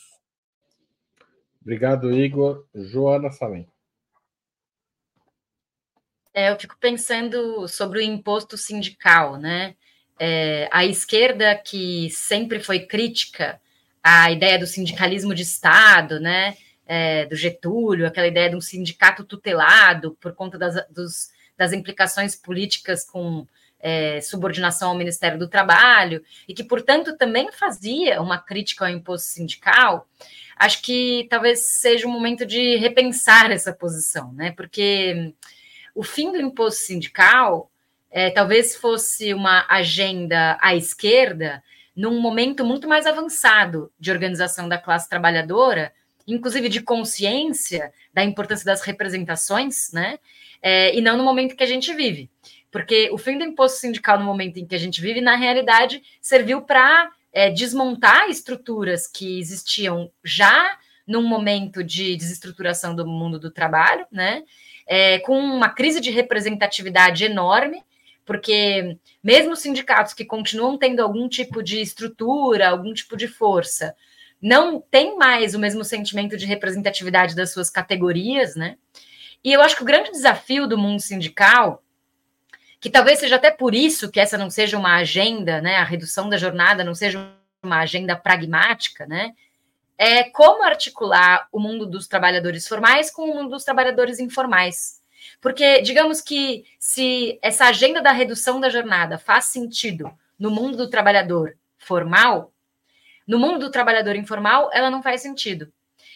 Obrigado, Igor. Joana Salim. É, eu fico pensando sobre o imposto sindical, né? É, a esquerda que sempre foi crítica à ideia do sindicalismo de Estado, né? É, do Getúlio, aquela ideia de um sindicato tutelado por conta das, dos, das implicações políticas com é, subordinação ao Ministério do Trabalho, e que, portanto, também fazia uma crítica ao imposto sindical, acho que talvez seja o momento de repensar essa posição, né? Porque o fim do imposto sindical é, talvez fosse uma agenda à esquerda num momento muito mais avançado de organização da classe trabalhadora, inclusive de consciência da importância das representações, né? É, e não no momento que a gente vive. Porque o fim do imposto sindical no momento em que a gente vive, na realidade, serviu para é, desmontar estruturas que existiam já num momento de desestruturação do mundo do trabalho, né? É, com uma crise de representatividade enorme, porque mesmo sindicatos que continuam tendo algum tipo de estrutura, algum tipo de força, não tem mais o mesmo sentimento de representatividade das suas categorias, né? E eu acho que o grande desafio do mundo sindical que talvez seja até por isso que essa não seja uma agenda, né, a redução da jornada não seja uma agenda pragmática, né, é como articular o mundo dos trabalhadores formais com o mundo dos trabalhadores informais. Porque, digamos que se essa agenda da redução da jornada faz sentido no mundo do trabalhador formal, no mundo do trabalhador informal, ela não faz sentido.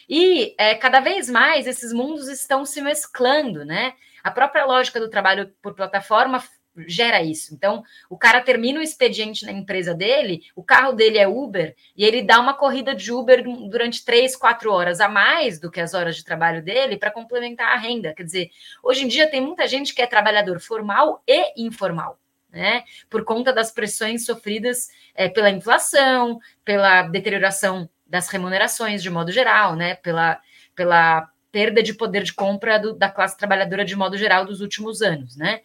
E é, cada vez mais esses mundos estão se mesclando, né? A própria lógica do trabalho por plataforma gera isso. Então, o cara termina o expediente na empresa dele, o carro dele é Uber, e ele dá uma corrida de Uber durante três, quatro horas a mais do que as horas de trabalho dele para complementar a renda. Quer dizer, hoje em dia tem muita gente que é trabalhador formal e informal. Né, por conta das pressões sofridas é, pela inflação, pela deterioração das remunerações de modo geral, né, pela, pela perda de poder de compra do, da classe trabalhadora de modo geral dos últimos anos, né?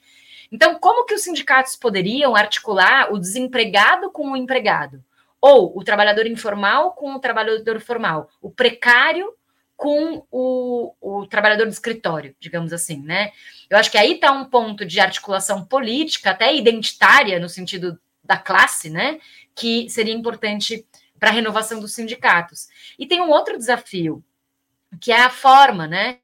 Então, como que os sindicatos poderiam articular o desempregado com o empregado? Ou o trabalhador informal com o trabalhador formal? O precário com o, o trabalhador do escritório, digamos assim, né? Eu acho que aí está um ponto de articulação política, até identitária, no sentido da classe, né? Que seria importante para a renovação dos sindicatos. E tem um outro desafio, que é a forma, né?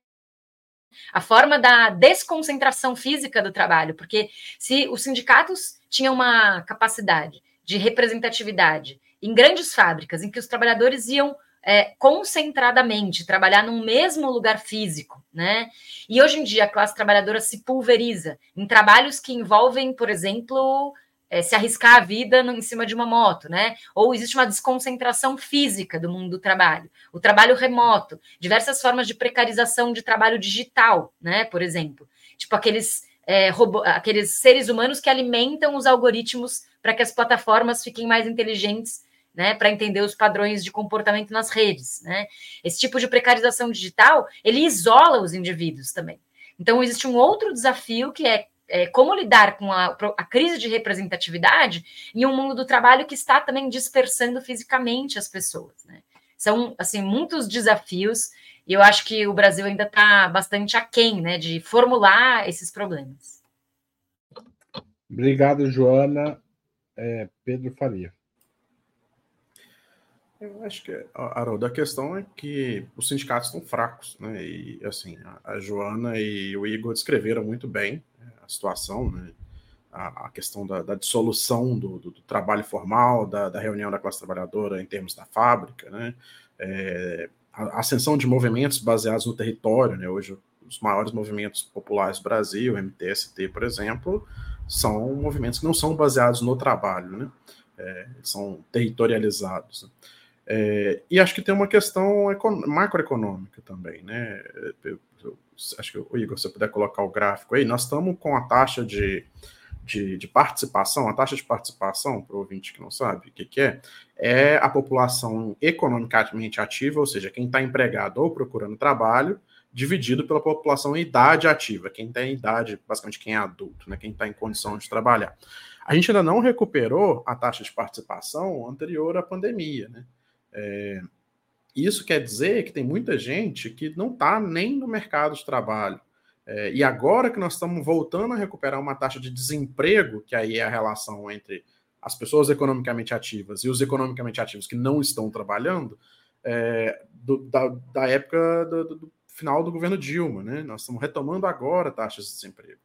A forma da desconcentração física do trabalho, porque se os sindicatos tinham uma capacidade de representatividade em grandes fábricas, em que os trabalhadores iam é, concentradamente trabalhar num mesmo lugar físico, né? E hoje em dia a classe trabalhadora se pulveriza em trabalhos que envolvem, por exemplo, é, se arriscar a vida no, em cima de uma moto, né? Ou existe uma desconcentração física do mundo do trabalho, o trabalho remoto, diversas formas de precarização de trabalho digital, né? Por exemplo, tipo aqueles é, robô, aqueles seres humanos que alimentam os algoritmos para que as plataformas fiquem mais inteligentes, né? Para entender os padrões de comportamento nas redes, né? Esse tipo de precarização digital ele isola os indivíduos também. Então existe um outro desafio que é é, como lidar com a, a, crise de representatividade em um mundo do trabalho que está também dispersando fisicamente as pessoas. Né? São assim muitos desafios e eu acho que o Brasil ainda está bastante aquém né, de formular esses problemas. Obrigado, Joana. É, Pedro Faria. Eu acho que, Haroldo, a questão é que os sindicatos estão fracos, né? E, assim, a Joana e o Igor descreveram muito bem situação, né? a, a questão da, da dissolução do, do, do, trabalho formal, da, da, reunião da classe trabalhadora em termos da fábrica, né? É, a ascensão de movimentos baseados no território, né? Hoje, os maiores movimentos populares do Brasil, MTST, por exemplo, são movimentos que não são baseados no trabalho, né? É, são territorializados. Né? É, e acho que tem uma questão macroeconômica também, né? Acho que o Igor, se puder colocar o gráfico aí, nós estamos com a taxa de, de, de participação, a taxa de participação, para o ouvinte que não sabe o que, que é, é a população economicamente ativa, ou seja, quem está empregado ou procurando trabalho, dividido pela população em idade ativa, quem tem idade, basicamente quem é adulto, né, quem está em condição de trabalhar. A gente ainda não recuperou a taxa de participação anterior à pandemia, né? É, Isso quer dizer que tem muita gente que não está nem no mercado de trabalho. É, e agora que nós estamos voltando a recuperar uma taxa de desemprego, que aí é a relação entre as pessoas economicamente ativas e os economicamente ativos que não estão trabalhando, é, do, da, da, época do, do, final do governo Dilma, né? Nós estamos retomando agora taxas de desemprego.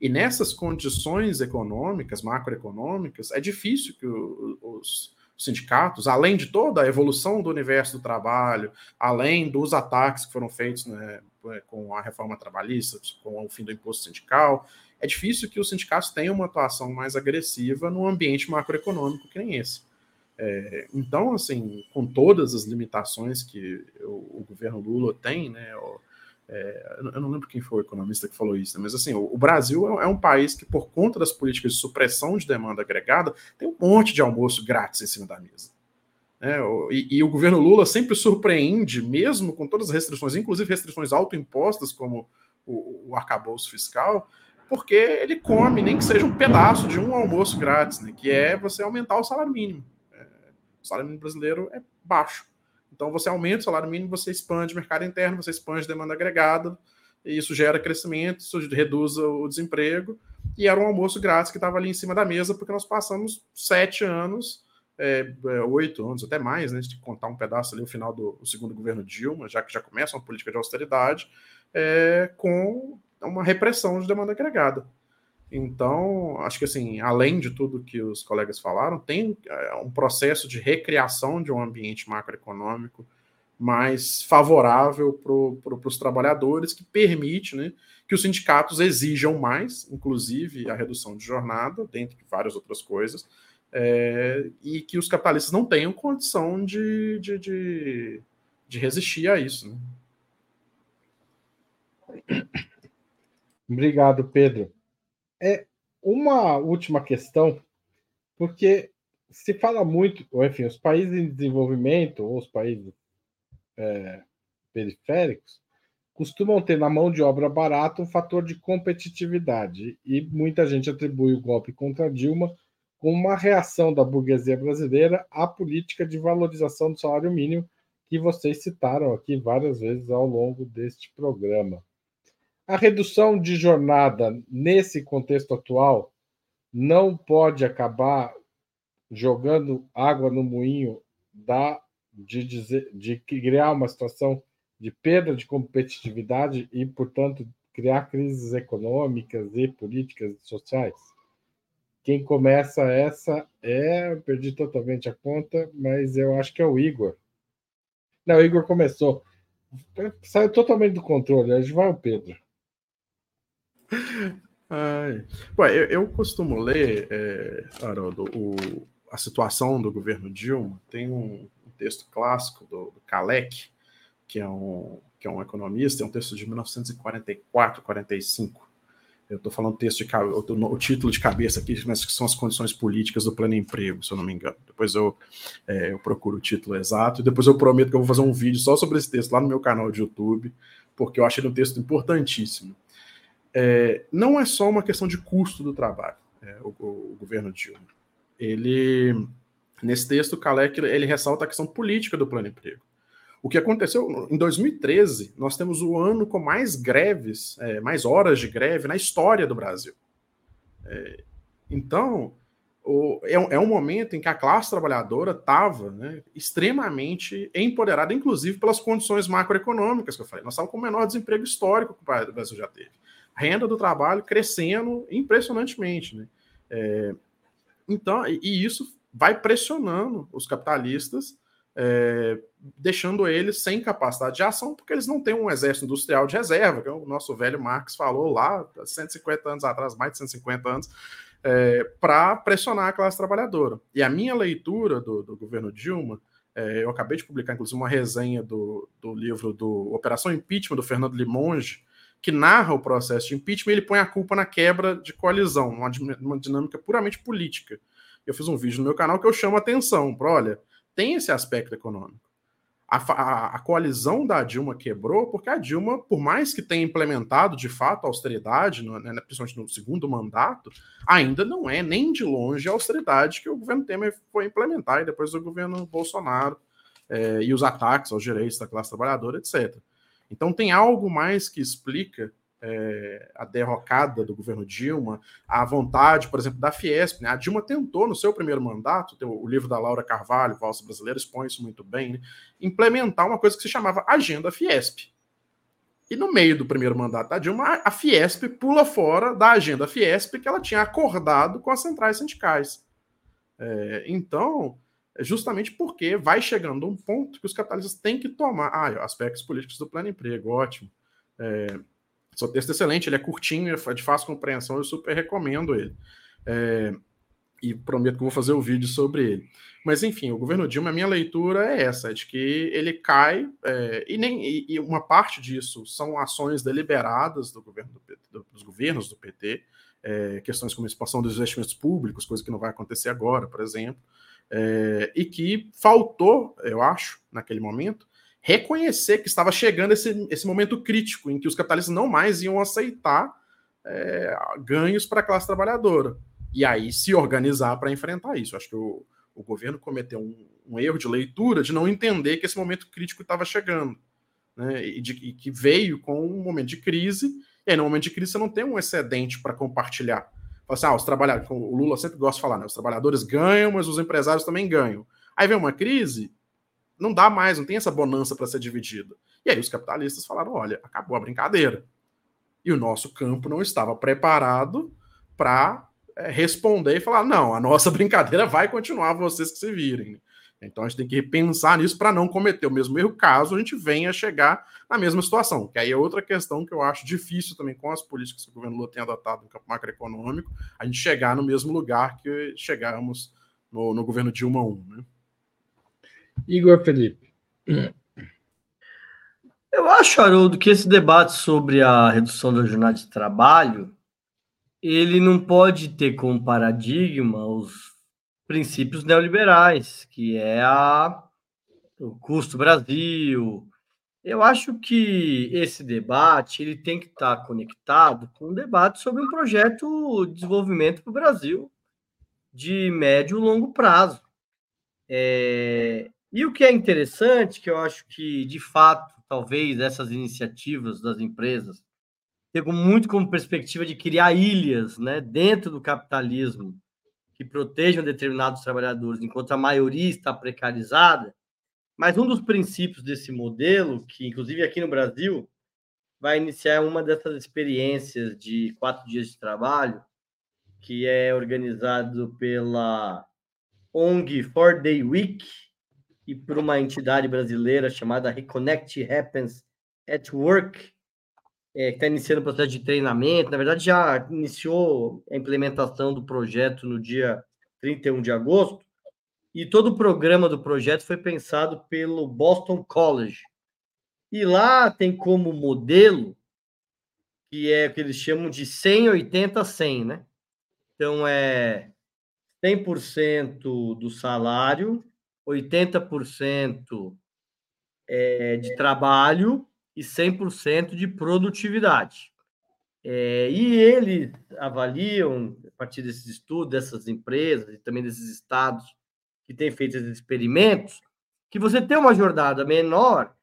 E nessas condições econômicas, macroeconômicas, é difícil que o, os sindicatos, além de toda a evolução do universo do trabalho, além dos ataques que foram feitos né, com a reforma trabalhista, com o fim do imposto sindical, é difícil que os sindicatos tenham uma atuação mais agressiva num ambiente macroeconômico que nem esse. É, então, assim, com todas as limitações que o, o governo Lula tem, né, é, eu não lembro quem foi o economista que falou isso, né, mas assim, o, o Brasil é, é, um país que, por conta das políticas de supressão de demanda agregada, tem um monte de almoço grátis em cima da mesa. É, e, e, o governo Lula sempre surpreende, mesmo com todas as restrições, inclusive restrições autoimpostas, como o, o arcabouço fiscal, porque ele come, nem que seja um pedaço de um almoço grátis, né, que é você aumentar o salário mínimo. É, o salário mínimo brasileiro é baixo. Então você aumenta o salário mínimo, você expande o mercado interno, você expande demanda agregada, e isso gera crescimento, isso reduz o desemprego, e era um almoço grátis que estava ali em cima da mesa, porque nós passamos sete anos, é, é oito anos, até mais, né? A que contar um pedaço ali, o final do segundo governo Dilma, já que já começa uma política de austeridade, é, com uma repressão de demanda agregada. Então, acho que assim, além de tudo que os colegas falaram, tem é, um processo de recriação de um ambiente macroeconômico mais favorável para pro, os trabalhadores, que permite né, que os sindicatos exijam mais, inclusive a redução de jornada, dentre várias outras coisas, é, e que os capitalistas não tenham condição de, de, de, de resistir a isso. Né? Obrigado, Pedro. É uma última questão, porque se fala muito, enfim, os países em desenvolvimento, ou os países é, periféricos, costumam ter na mão de obra barata um fator de competitividade, e muita gente atribui o golpe contra Dilma como uma reação da burguesia brasileira à política de valorização do salário mínimo que vocês citaram aqui várias vezes ao longo deste programa. A redução de jornada nesse contexto atual não pode acabar jogando água no moinho da, de, dizer, de criar uma situação de perda de competitividade e, portanto, criar crises econômicas e políticas e sociais. Quem começa essa é, perdi totalmente a conta, mas eu acho que é o Igor. Não, o Igor começou. Saiu totalmente do controle, a gente vai o Pedro. Ai. Bom, eu, eu, costumo ler, é, Haroldo, o, a situação do governo Dilma. Tem um, texto clássico do, do Kalec, que é, um, que é um economista, é um texto de 1944, 45. Eu estou falando texto de o, o, título de cabeça aqui, mas que são as condições políticas do pleno emprego, se eu não me engano. Depois eu, é, eu procuro o título exato e depois eu prometo que eu vou fazer um vídeo só sobre esse texto lá no meu canal de YouTube, porque eu achei um texto importantíssimo é, não é só uma questão de custo do trabalho, é, o, o, governo Dilma. Ele, nesse texto, o Kalec ele ressalta a questão política do plano emprego. O que aconteceu em 2013, nós temos o ano com mais greves, é, mais horas de greve na história do Brasil. É, então, o, é, é, um momento em que a classe trabalhadora estava né, extremamente empoderada, inclusive pelas condições macroeconômicas que eu falei. Nós estávamos com o menor desemprego histórico que o Brasil já teve renda do trabalho crescendo impressionantemente. Né? É, então, e, isso vai pressionando os capitalistas, é, deixando eles sem capacidade de ação, porque eles não têm um exército industrial de reserva, que é o nosso velho Marx falou lá, 150 anos atrás, mais de 150 anos, é, para pressionar a classe trabalhadora. E a minha leitura do, do governo Dilma, é, eu acabei de publicar, inclusive, uma resenha do, do livro do Operação Impeachment, do Fernando Limonge, que narra o processo de impeachment, ele põe a culpa na quebra de coalizão, uma, dinâmica puramente política. Eu fiz um vídeo no meu canal que eu chamo a atenção para, olha, tem esse aspecto econômico. A, a, a, coalizão da Dilma quebrou porque a Dilma, por mais que tenha implementado de fato a austeridade, no, né, principalmente no segundo mandato, ainda não é nem de longe a austeridade que o governo Temer foi implementar e depois o governo Bolsonaro é, e os ataques aos direitos da classe trabalhadora, etc. Então tem algo mais que explica é, a derrocada do governo Dilma, a vontade, por exemplo, da Fiesp. Né? A Dilma tentou, no seu primeiro mandato, o livro da Laura Carvalho, Valsa Brasileira, expõe isso muito bem, né? implementar uma coisa que se chamava Agenda Fiesp. E no meio do primeiro mandato da Dilma, a Fiesp pula fora da agenda Fiesp que ela tinha acordado com as centrais sindicais. É, então, justamente porque vai chegando um ponto que os capitalistas têm que tomar. Ah, aspectos políticos do plano emprego, ótimo. É, seu texto é excelente, ele é curtinho, é de fácil compreensão, eu super recomendo ele. É, e prometo que vou fazer o um vídeo sobre ele. Mas, enfim, o governo Dilma, a minha leitura é essa, é de que ele cai, é, e, nem, e, e, uma parte disso são ações deliberadas do governo do PT, dos governos do PT, é, questões como a expansão dos investimentos públicos, coisa que não vai acontecer agora, por exemplo, é, e que faltou, eu acho, naquele momento, reconhecer que estava chegando esse, esse momento crítico em que os capitalistas não mais iam aceitar é, ganhos para a classe trabalhadora. E aí se organizar para enfrentar isso. Acho que o, o governo cometeu um, um, erro de leitura de não entender que esse momento crítico estava chegando. Né, e, de, e que veio com um momento de crise, e aí no momento de crise você não tem um excedente para compartilhar. Assim, ah, os trabalhadores, o Lula sempre gosta de falar, né? Os trabalhadores ganham, mas os empresários também ganham. Aí vem uma crise, não dá mais, não tem essa bonança para ser dividida. E aí os capitalistas falaram: olha, acabou a brincadeira. E o nosso campo não estava preparado para é, responder e falar: não, a nossa brincadeira vai continuar, vocês que se virem. Então a gente tem que repensar nisso para não cometer o mesmo erro caso a gente venha chegar na mesma situação. Que aí é outra questão que eu acho difícil também com as políticas que o governo Lula tem adotado no campo macroeconômico, a gente chegar no mesmo lugar que chegamos no, no governo Dilma I. Né? Igor Felipe. Eu acho, Haroldo, que esse debate sobre a redução da jornada de trabalho ele não pode ter como paradigma os princípios neoliberais, que é a, o custo Brasil. Eu acho que esse debate ele tem que estar conectado com um debate sobre um projeto de desenvolvimento para o Brasil de médio e longo prazo. É, e o que é interessante, que eu acho que, de fato, talvez essas iniciativas das empresas tenham muito como perspectiva de criar ilhas né, dentro do capitalismo que protejam determinados trabalhadores, enquanto a maioria está precarizada. Mas um dos princípios desse modelo, que inclusive aqui no Brasil vai iniciar uma dessas experiências de quatro dias de trabalho, que é organizado pela ONG Four Day Week, e por uma entidade brasileira chamada Reconnect Happens at Work, é, que está iniciando o processo de treinamento. Na verdade, já iniciou a implementação do projeto no dia 31 de agosto, e todo o programa do projeto foi pensado pelo Boston College. E lá tem como modelo, que é o que eles chamam de 180 100, né? Então, é 100% do salário 80% é, de trabalho e 100% de produtividade. É, e eles avaliam, a partir desses estudos, dessas empresas e também desses estados que têm feito esses experimentos, que você ter uma jornada menor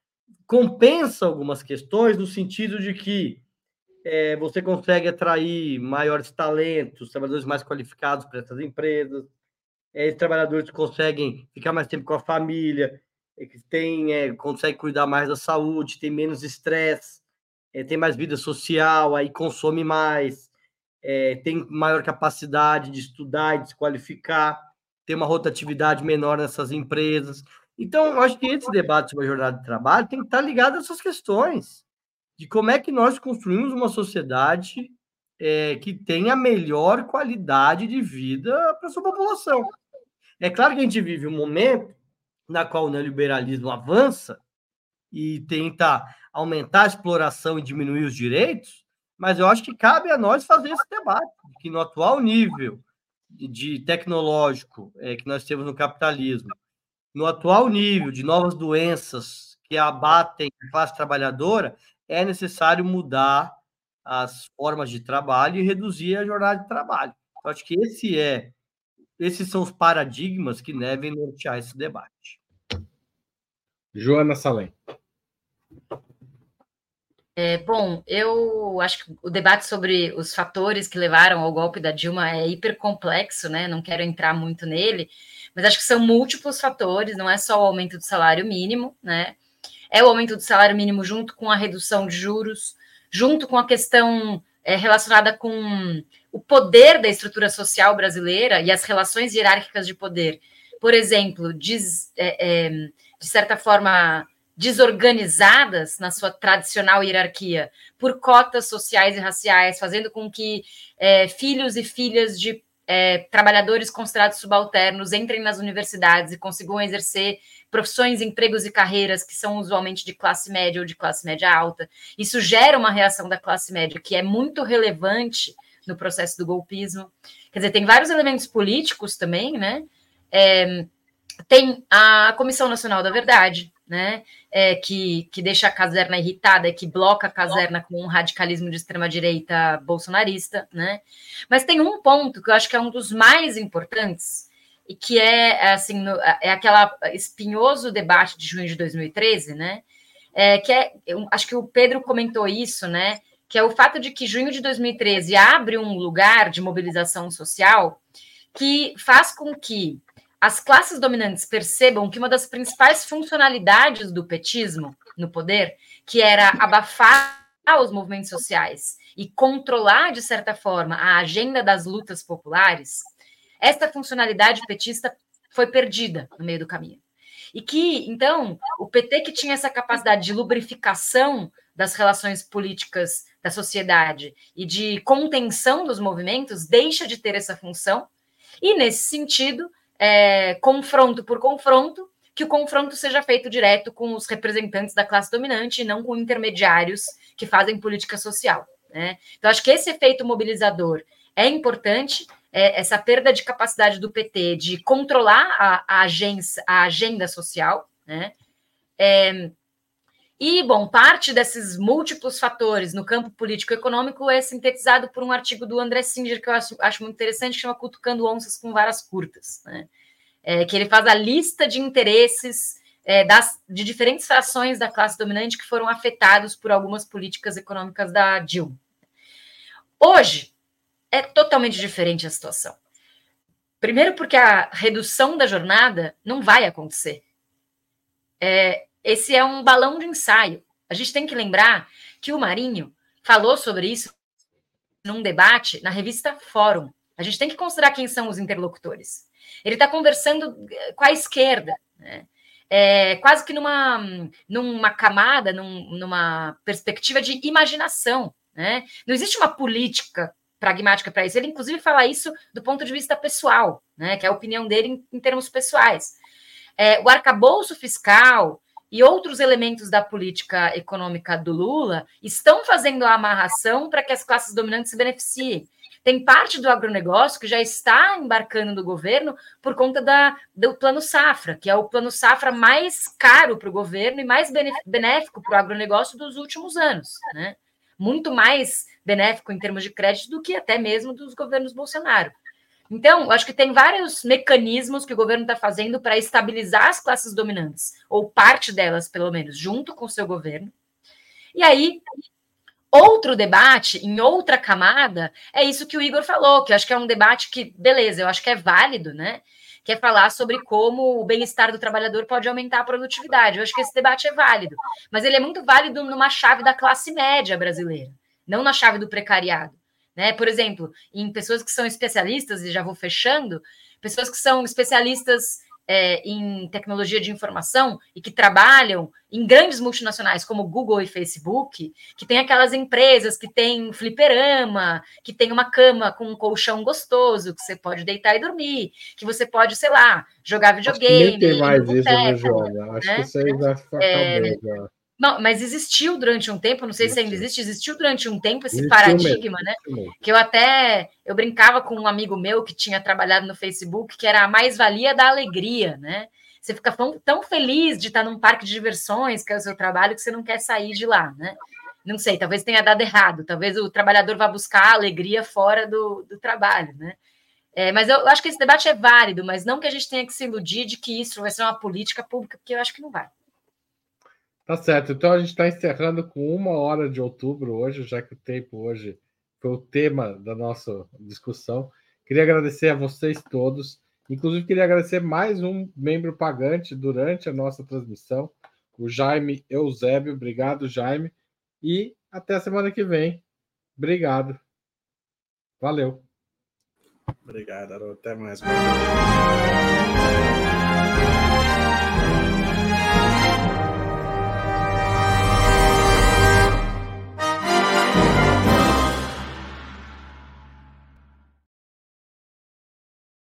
compensa algumas questões, no sentido de que é, você consegue atrair maiores talentos, trabalhadores mais qualificados para essas empresas, é, trabalhadores conseguem ficar mais tempo com a família, que tem, é, consegue cuidar mais da saúde, tem menos estresse, é, tem mais vida social, aí consome mais, é, tem maior capacidade de estudar e de se qualificar, tem uma rotatividade menor nessas empresas. Então, eu acho que esse debate sobre a jornada de trabalho tem que estar ligado a essas questões de como é que nós construímos uma sociedade é, que tenha melhor qualidade de vida para sua população. É claro que a gente vive um momento na qual o neoliberalismo avança e tenta aumentar a exploração e diminuir os direitos, mas eu acho que cabe a nós fazer esse debate, que no atual nível de tecnológico é, que nós temos no capitalismo, no atual nível de novas doenças que abatem a classe trabalhadora, é necessário mudar as formas de trabalho e reduzir a jornada de trabalho. Eu acho que esse é esses são os paradigmas que devem nortear esse debate. Joana Salem. É, bom, eu acho que o debate sobre os fatores que levaram ao golpe da Dilma é hiper complexo, né? Não quero entrar muito nele, mas acho que são múltiplos fatores, não é só o aumento do salário mínimo, né? É o aumento do salário mínimo junto com a redução de juros, junto com a questão é, relacionada com o poder da estrutura social brasileira e as relações hierárquicas de poder. Por exemplo, diz, é, é, de certa forma desorganizadas na sua tradicional hierarquia por cotas sociais e raciais, fazendo com que é, filhos e filhas de é, trabalhadores considerados subalternos entrem nas universidades e consigam exercer profissões, empregos e carreiras que são usualmente de classe média ou de classe média alta. Isso gera uma reação da classe média que é muito relevante no processo do golpismo. Quer dizer, tem vários elementos políticos também, né? É, tem a Comissão Nacional da Verdade, né? É, que, que deixa a caserna irritada, que bloca a caserna com um radicalismo de extrema-direita bolsonarista, né? Mas tem um ponto que eu acho que é um dos mais importantes, e que é assim, é aquela espinhoso debate de junho de 2013, né? É, que é, eu, acho que o Pedro comentou isso, né? Que é o fato de que junho de 2013 abre um lugar de mobilização social que faz com que as classes dominantes percebam que uma das principais funcionalidades do petismo no poder, que era abafar os movimentos sociais e controlar, de certa forma, a agenda das lutas populares, esta funcionalidade petista foi perdida no meio do caminho. E que, então, o PT, que tinha essa capacidade de lubrificação das relações políticas da sociedade e de contenção dos movimentos, deixa de ter essa função. E, nesse sentido, é, confronto por confronto, que o confronto seja feito direto com os representantes da classe dominante e não com intermediários que fazem política social. Né? Então, acho que esse efeito mobilizador é importante, é, essa perda de capacidade do PT de controlar a, a, agência, a agenda social, né? É, e, bom, parte desses múltiplos fatores no campo político-econômico é sintetizado por um artigo do André Singer, que eu acho, acho muito interessante, que chama Cutucando Onças com Varas Curtas, né? é, que ele faz a lista de interesses é, das, de diferentes frações da classe dominante que foram afetados por algumas políticas econômicas da Dilma. Hoje, é totalmente diferente a situação. Primeiro, porque a redução da jornada não vai acontecer. É, esse é um balão de ensaio. A gente tem que lembrar que o Marinho falou sobre isso num debate na revista Fórum. A gente tem que considerar quem são os interlocutores. Ele está conversando eh, com a esquerda, né? É, quase que numa, numa camada, num, numa perspectiva de imaginação. Né? Não existe uma política pragmática para isso. Ele, inclusive, fala isso do ponto de vista pessoal, né? que é a opinião dele em, em termos pessoais. É, o arcabouço fiscal, e outros elementos da política econômica do Lula estão fazendo a amarração para que as classes dominantes se beneficiem. Tem parte do agronegócio que já está embarcando no governo por conta da, do plano safra, que é o plano safra mais caro para o governo e mais benéfico para o agronegócio dos últimos anos. Né? Muito mais benéfico em termos de crédito do que até mesmo dos governos Bolsonaro. Então, acho que tem vários mecanismos que o governo está fazendo para estabilizar as classes dominantes, ou parte delas, pelo menos, junto com o seu governo. E aí, outro debate, em outra camada, é isso que o Igor falou, que eu acho que é um debate que, beleza, eu acho que é válido, né? Que é falar sobre como o bem-estar do trabalhador pode aumentar a produtividade. Eu acho que esse debate é válido, mas ele é muito válido numa chave da classe média brasileira, não na chave do precariado. Né? Por exemplo, em pessoas que são especialistas, e já vou fechando, pessoas que são especialistas é, em tecnologia de informação e que trabalham em grandes multinacionais como Google e Facebook, que tem aquelas empresas que tem fliperama, que tem uma cama com um colchão gostoso, que você pode deitar e dormir, que você pode, sei lá, jogar videogame. Acho que nem tem mais isso, né, Joana? Acho né? que isso aí vai ficar é. Não, mas existiu durante um tempo, não sei se ainda existe, existiu durante um tempo esse existiu paradigma, mesmo. né? Que eu até eu brincava com um amigo meu que tinha trabalhado no Facebook, que era a mais-valia da alegria, né? Você fica tão, tão feliz de estar num parque de diversões, que é o seu trabalho, que você não quer sair de lá, né? Não sei, talvez tenha dado errado, talvez o trabalhador vá buscar a alegria fora do, do trabalho, né? É, mas eu acho que esse debate é válido, mas não que a gente tenha que se iludir de que isso vai ser uma política pública, porque eu acho que não vai. Tá certo. Então a gente está encerrando com uma hora de outubro hoje, já que o tempo hoje foi o tema da nossa discussão. Queria agradecer a vocês todos. Inclusive, queria agradecer mais um membro pagante durante a nossa transmissão, o Jaime Eusébio. Obrigado, Jaime. E até a semana que vem. Obrigado. Valeu. Obrigado, Até mais.